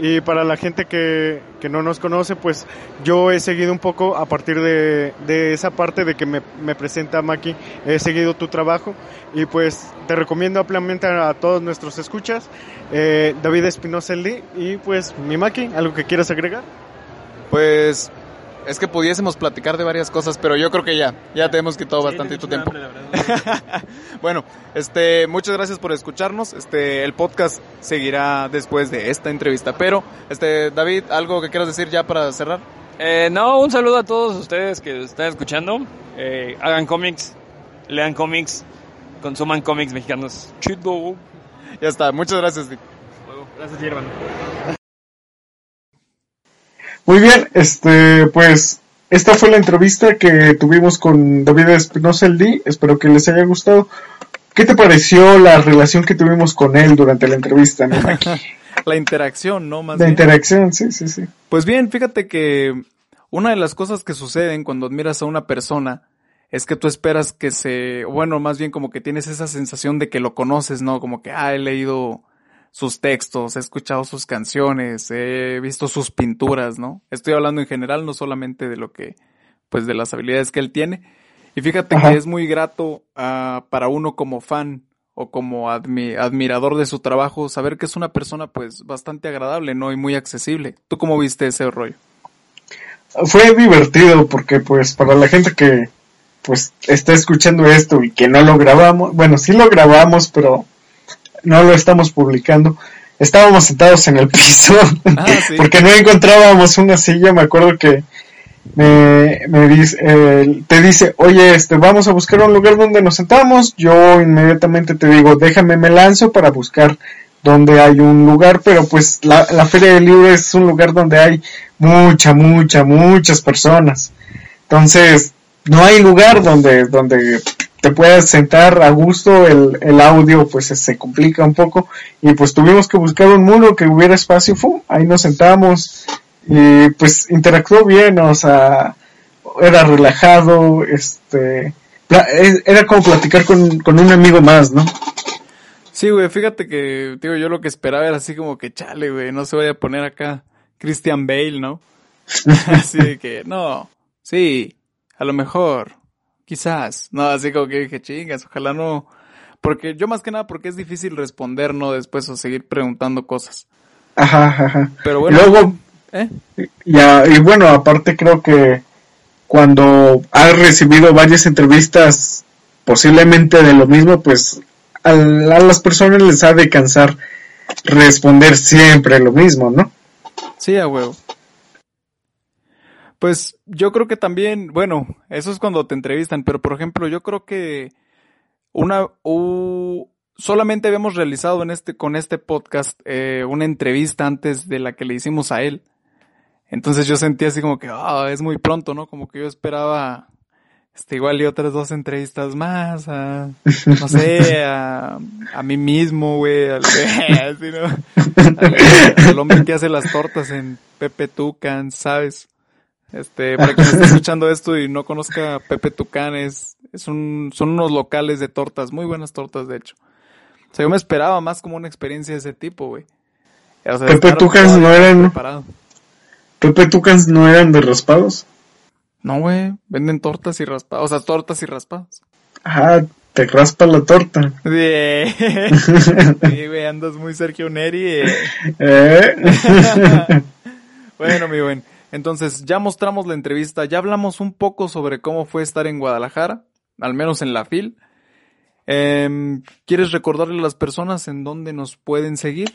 Y para la gente que, que no nos conoce, pues yo he seguido un poco a partir de, de esa parte de que me, me presenta Maki, he seguido tu trabajo y pues te recomiendo ampliamente a, todos nuestros escuchas, eh, David Espinosa y pues mi Maki, ¿algo que quieras agregar? Pues es que pudiésemos platicar de varias cosas, pero yo creo que ya, ya te hemos quitado bastante tu tiempo. bueno, este, muchas gracias por escucharnos. Este, el podcast seguirá después de esta entrevista. Pero, este, David, algo que quieras decir ya para cerrar. Eh, no, un saludo a todos ustedes que están escuchando. Eh, hagan cómics, lean cómics, consuman cómics mexicanos. Chido. Ya está, muchas gracias. Vic. Gracias, hermano. Muy bien, este, pues, esta fue la entrevista que tuvimos con David Espinosa el D. Espero que les haya gustado. ¿Qué te pareció la relación que tuvimos con él durante la entrevista, Maki? La interacción, ¿no? Más La bien. interacción, sí, sí, sí. Pues bien, fíjate que una de las cosas que suceden cuando admiras a una persona es que tú esperas que se, bueno, más bien como que tienes esa sensación de que lo conoces, ¿no? Como que, ah, he leído sus textos, he escuchado sus canciones, he visto sus pinturas, ¿no? Estoy hablando en general, no solamente de lo que, pues de las habilidades que él tiene. Y fíjate Ajá. que es muy grato ah, para uno como fan o como admi- admirador de su trabajo saber que es una persona pues bastante agradable, ¿no? Y muy accesible. ¿Tú cómo viste ese rollo? Fue divertido porque, pues, para la gente que, pues, está escuchando esto y que no lo grabamos, bueno, sí lo grabamos, pero no lo estamos publicando. Estábamos sentados en el piso Ah, sí. porque no encontrábamos una silla. Me acuerdo que me, me dice, eh, te dice, oye, este, vamos a buscar un lugar donde nos sentamos. Yo inmediatamente te digo, déjame, me lanzo para buscar donde hay un lugar, pero pues la, la Feria del Libro es un lugar donde hay mucha, mucha, muchas personas. Entonces, no hay lugar donde, donde te puedas sentar a gusto, el, el audio pues se complica un poco y pues tuvimos que buscar un muro que hubiera espacio, ¡fum! ahí nos sentamos y pues interactuó bien, o sea, era relajado, este, e- era como platicar con, con un amigo más, ¿no? Sí, güey, fíjate que, digo, yo lo que esperaba era así como que, chale, güey, no se vaya a poner acá Christian Bale, ¿no? así de que, no, sí, a lo mejor, quizás, no, así como que dije, chingas, ojalá no, porque yo más que nada porque es difícil responder, ¿no? Después o seguir preguntando cosas. Ajá, ajá. Pero Y bueno, luego, ¿eh? Ya, y bueno, aparte creo que cuando has recibido varias entrevistas posiblemente de lo mismo, pues a, las personas les ha de cansar responder siempre lo mismo, ¿no? Sí, a huevo. Pues yo creo que también, bueno, eso es cuando te entrevistan, pero por ejemplo, yo creo que una u- solamente habíamos realizado en este con este podcast eh, una entrevista antes de la que le hicimos a él. Entonces yo sentía así como que ah, es muy pronto, ¿no? Como que yo esperaba este, igual y otras dos entrevistas más a, no sé, a, a mí mismo, güey, al, al, al hombre que hace las tortas en Pepe Tucan, ¿sabes? Este, para quien esté escuchando esto y no conozca Pepe Tucán, es, es un, son unos locales de tortas, muy buenas tortas, de hecho. O sea, yo me esperaba más como una experiencia de ese tipo, güey. O sea, Pepe Tucans no eran- preparado. Pepe Tucans no eran de raspados. No, güey, venden tortas y raspados, o sea, tortas y raspados. Ah, te raspa la torta. Sí, Sí, güey, andas muy Sergio Neri. eh. ¿Eh? Bueno, mi buen. Entonces, ya mostramos la entrevista, ya hablamos un poco sobre cómo fue estar en Guadalajara, al menos en la FIL. Em, ¿Quieres recordarle a las personas en dónde nos pueden seguir?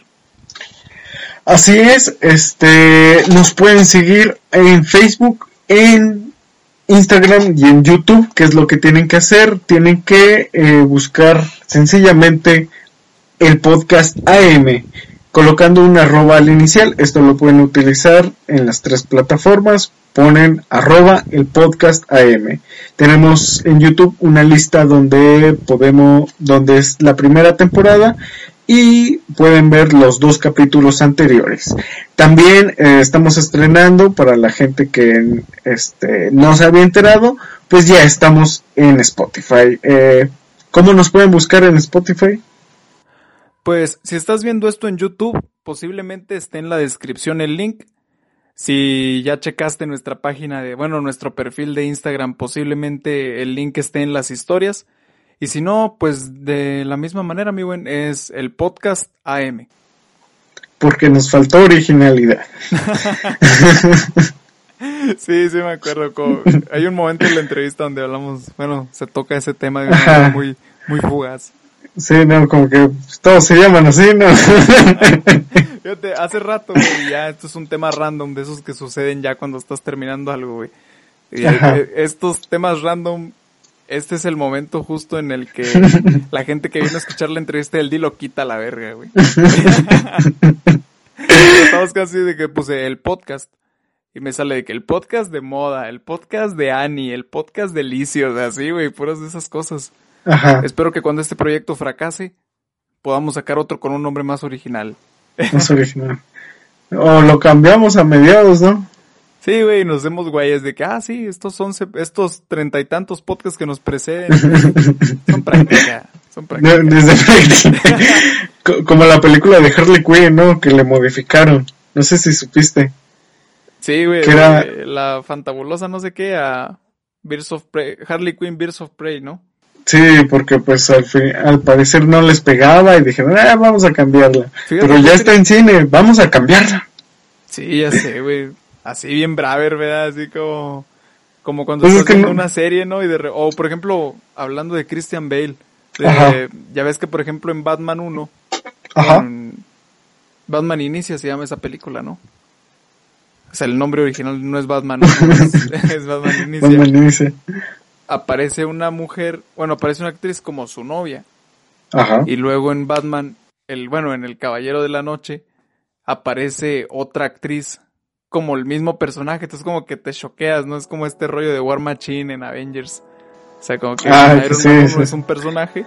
Así es, este, nos pueden seguir en Facebook, en Instagram y en YouTube, que es lo que tienen que hacer. Tienen que eh, buscar sencillamente el podcast AM, colocando un arroba al inicial. Esto lo pueden utilizar en las tres plataformas. Ponen arroba el podcast AM. Tenemos en YouTube una lista donde podemos, donde es la primera temporada y pueden ver los dos capítulos anteriores. También eh, estamos estrenando para la gente que este, no se había enterado, pues ya estamos en Spotify. Eh, ¿Cómo nos pueden buscar en Spotify? Pues si estás viendo esto en YouTube, posiblemente esté en la descripción el link. Si ya checaste nuestra página de, bueno, nuestro perfil de Instagram, posiblemente el link esté en las historias. Y si no, pues de la misma manera, mi buen, es el podcast AM. Porque nos faltó originalidad. Sí, sí me acuerdo. como- hay un momento en la entrevista donde hablamos, bueno, se toca ese tema de una manera muy, muy fugaz. Sí, no, como que todos se llaman así, ¿no? Fíjate, hace rato, güey, ya esto es un tema random de esos que suceden ya cuando estás terminando algo, güey. Y, Ajá. eh, estos temas random, este es el momento justo en el que la gente que vino a escuchar la entrevista del Dilo quita la verga, güey. Estamos casi de que puse el podcast. Y me sale de que el podcast de moda, el podcast de Annie, el podcast de Licio, o sea, así, güey, puras de esas cosas. Ajá, Espero que cuando este proyecto fracase, podamos sacar otro con un nombre más original. es original. O lo cambiamos a mediados, ¿no? Sí, güey, nos demos güeyes de que, ah, sí, estos once, estos treinta y tantos podcasts que nos preceden son práctica, son práctica. desde Co- como la película de Harley Quinn, ¿no? Que le modificaron. No sé si supiste. Sí, güey, que era- la fantabulosa no sé qué a Birds of Prey, Harley Quinn Birds of Prey, ¿no? Sí, porque pues al, fin- al parecer no les pegaba y dijeron, ah, vamos a cambiarla. Fíjate Pero ya está en cine, vamos a cambiarla. Sí, ya sé, güey. Así bien braver, ¿verdad? Así como, como cuando Pues es estás viendo no- una serie, ¿no? Y de re- o por ejemplo, hablando de Christian Bale, de- ya ves que por ejemplo en Batman 1, Ajá. en Batman Inicia se llama esa película, ¿no? O sea, el nombre original no es Batman 1, es, es Batman Inicia. Batman dice, Aparece una mujer, bueno, aparece una actriz como su novia. Ajá. Y luego en Batman, el, bueno, en El Caballero de la Noche, aparece otra actriz como el mismo personaje. Entonces como que te choqueas, ¿no? Es como este rollo de War Machine en Avengers. O sea, como que Ah, en Iron sí, Man 1 sí. es un personaje,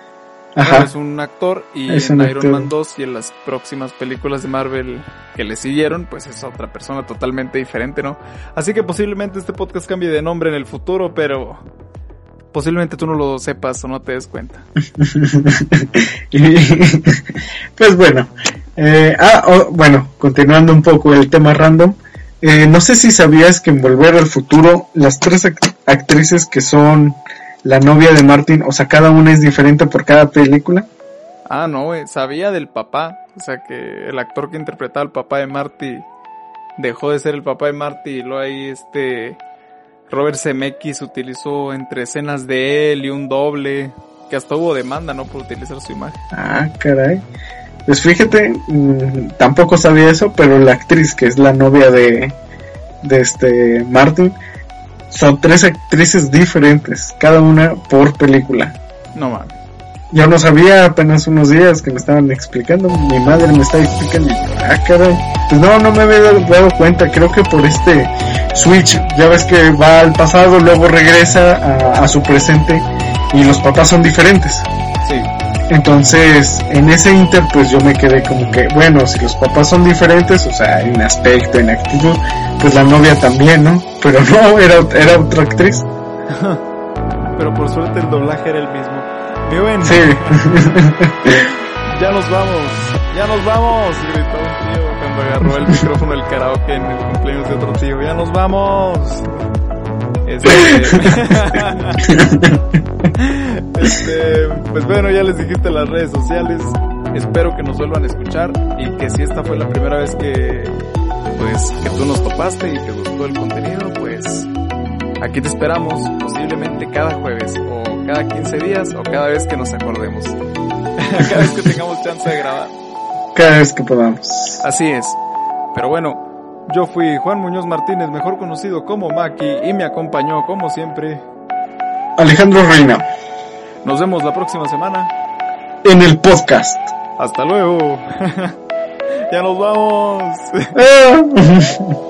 Ajá. bueno, es un actor, y Es en Iron actor. Man 2 y en las próximas películas de Marvel que le siguieron, pues es otra persona totalmente diferente, ¿no? Así que posiblemente este podcast cambie de nombre en el futuro, pero posiblemente tú no lo sepas o no te des cuenta. Pues bueno, eh, ah, oh, bueno, continuando un poco el tema random, eh, no sé si sabías que en Volver al Futuro las tres act- actrices que son la novia de Martin, o sea, cada una es diferente por cada película. Ah, no, sabía del papá. O sea, que el actor que interpretaba al papá de Marty dejó de ser el papá de Marty y luego ahí este Robert Zemeckis utilizó entre escenas de él y un doble, que hasta hubo demanda, ¿no? Por utilizar su imagen. Ah, caray. Pues fíjate, mm, tampoco sabía eso, pero la actriz que es la novia de, de este Martin, son tres actrices diferentes, cada una por película. No mames. Yo no sabía apenas unos días que me estaban explicando, mi madre me estaba explicando ah caray, pues no, no me había dado, dado cuenta, creo que por este switch, ya ves que va al pasado, luego regresa a, a su presente y los papás son diferentes. Sí. Entonces, en ese inter, pues yo me quedé como que, bueno, si los papás son diferentes, o sea, en aspecto, en actitud, pues la novia también, ¿no? Pero no, era, era otra actriz. Pero por suerte el doblaje era el mismo. Sí. ya nos vamos, ya nos vamos, gritó un tío cuando agarró el micrófono del karaoke en el cumpleaños de otro tío. Ya nos vamos. Este, este, pues bueno, ya les dijiste las redes sociales. Espero que nos vuelvan a escuchar y que si esta fue la primera vez que, pues, que tú nos topaste y te gustó el contenido, pues, aquí te esperamos posiblemente cada jueves o cada 15 días o cada vez que nos acordemos. cada vez que tengamos chance de grabar. Cada vez que podamos. Así es. Pero bueno, yo fui Juan Muñoz Martínez, mejor conocido como Maki, y me acompañó como siempre. Alejandro Reina, Nos vemos la próxima semana. en el podcast. Hasta luego. ya nos vamos.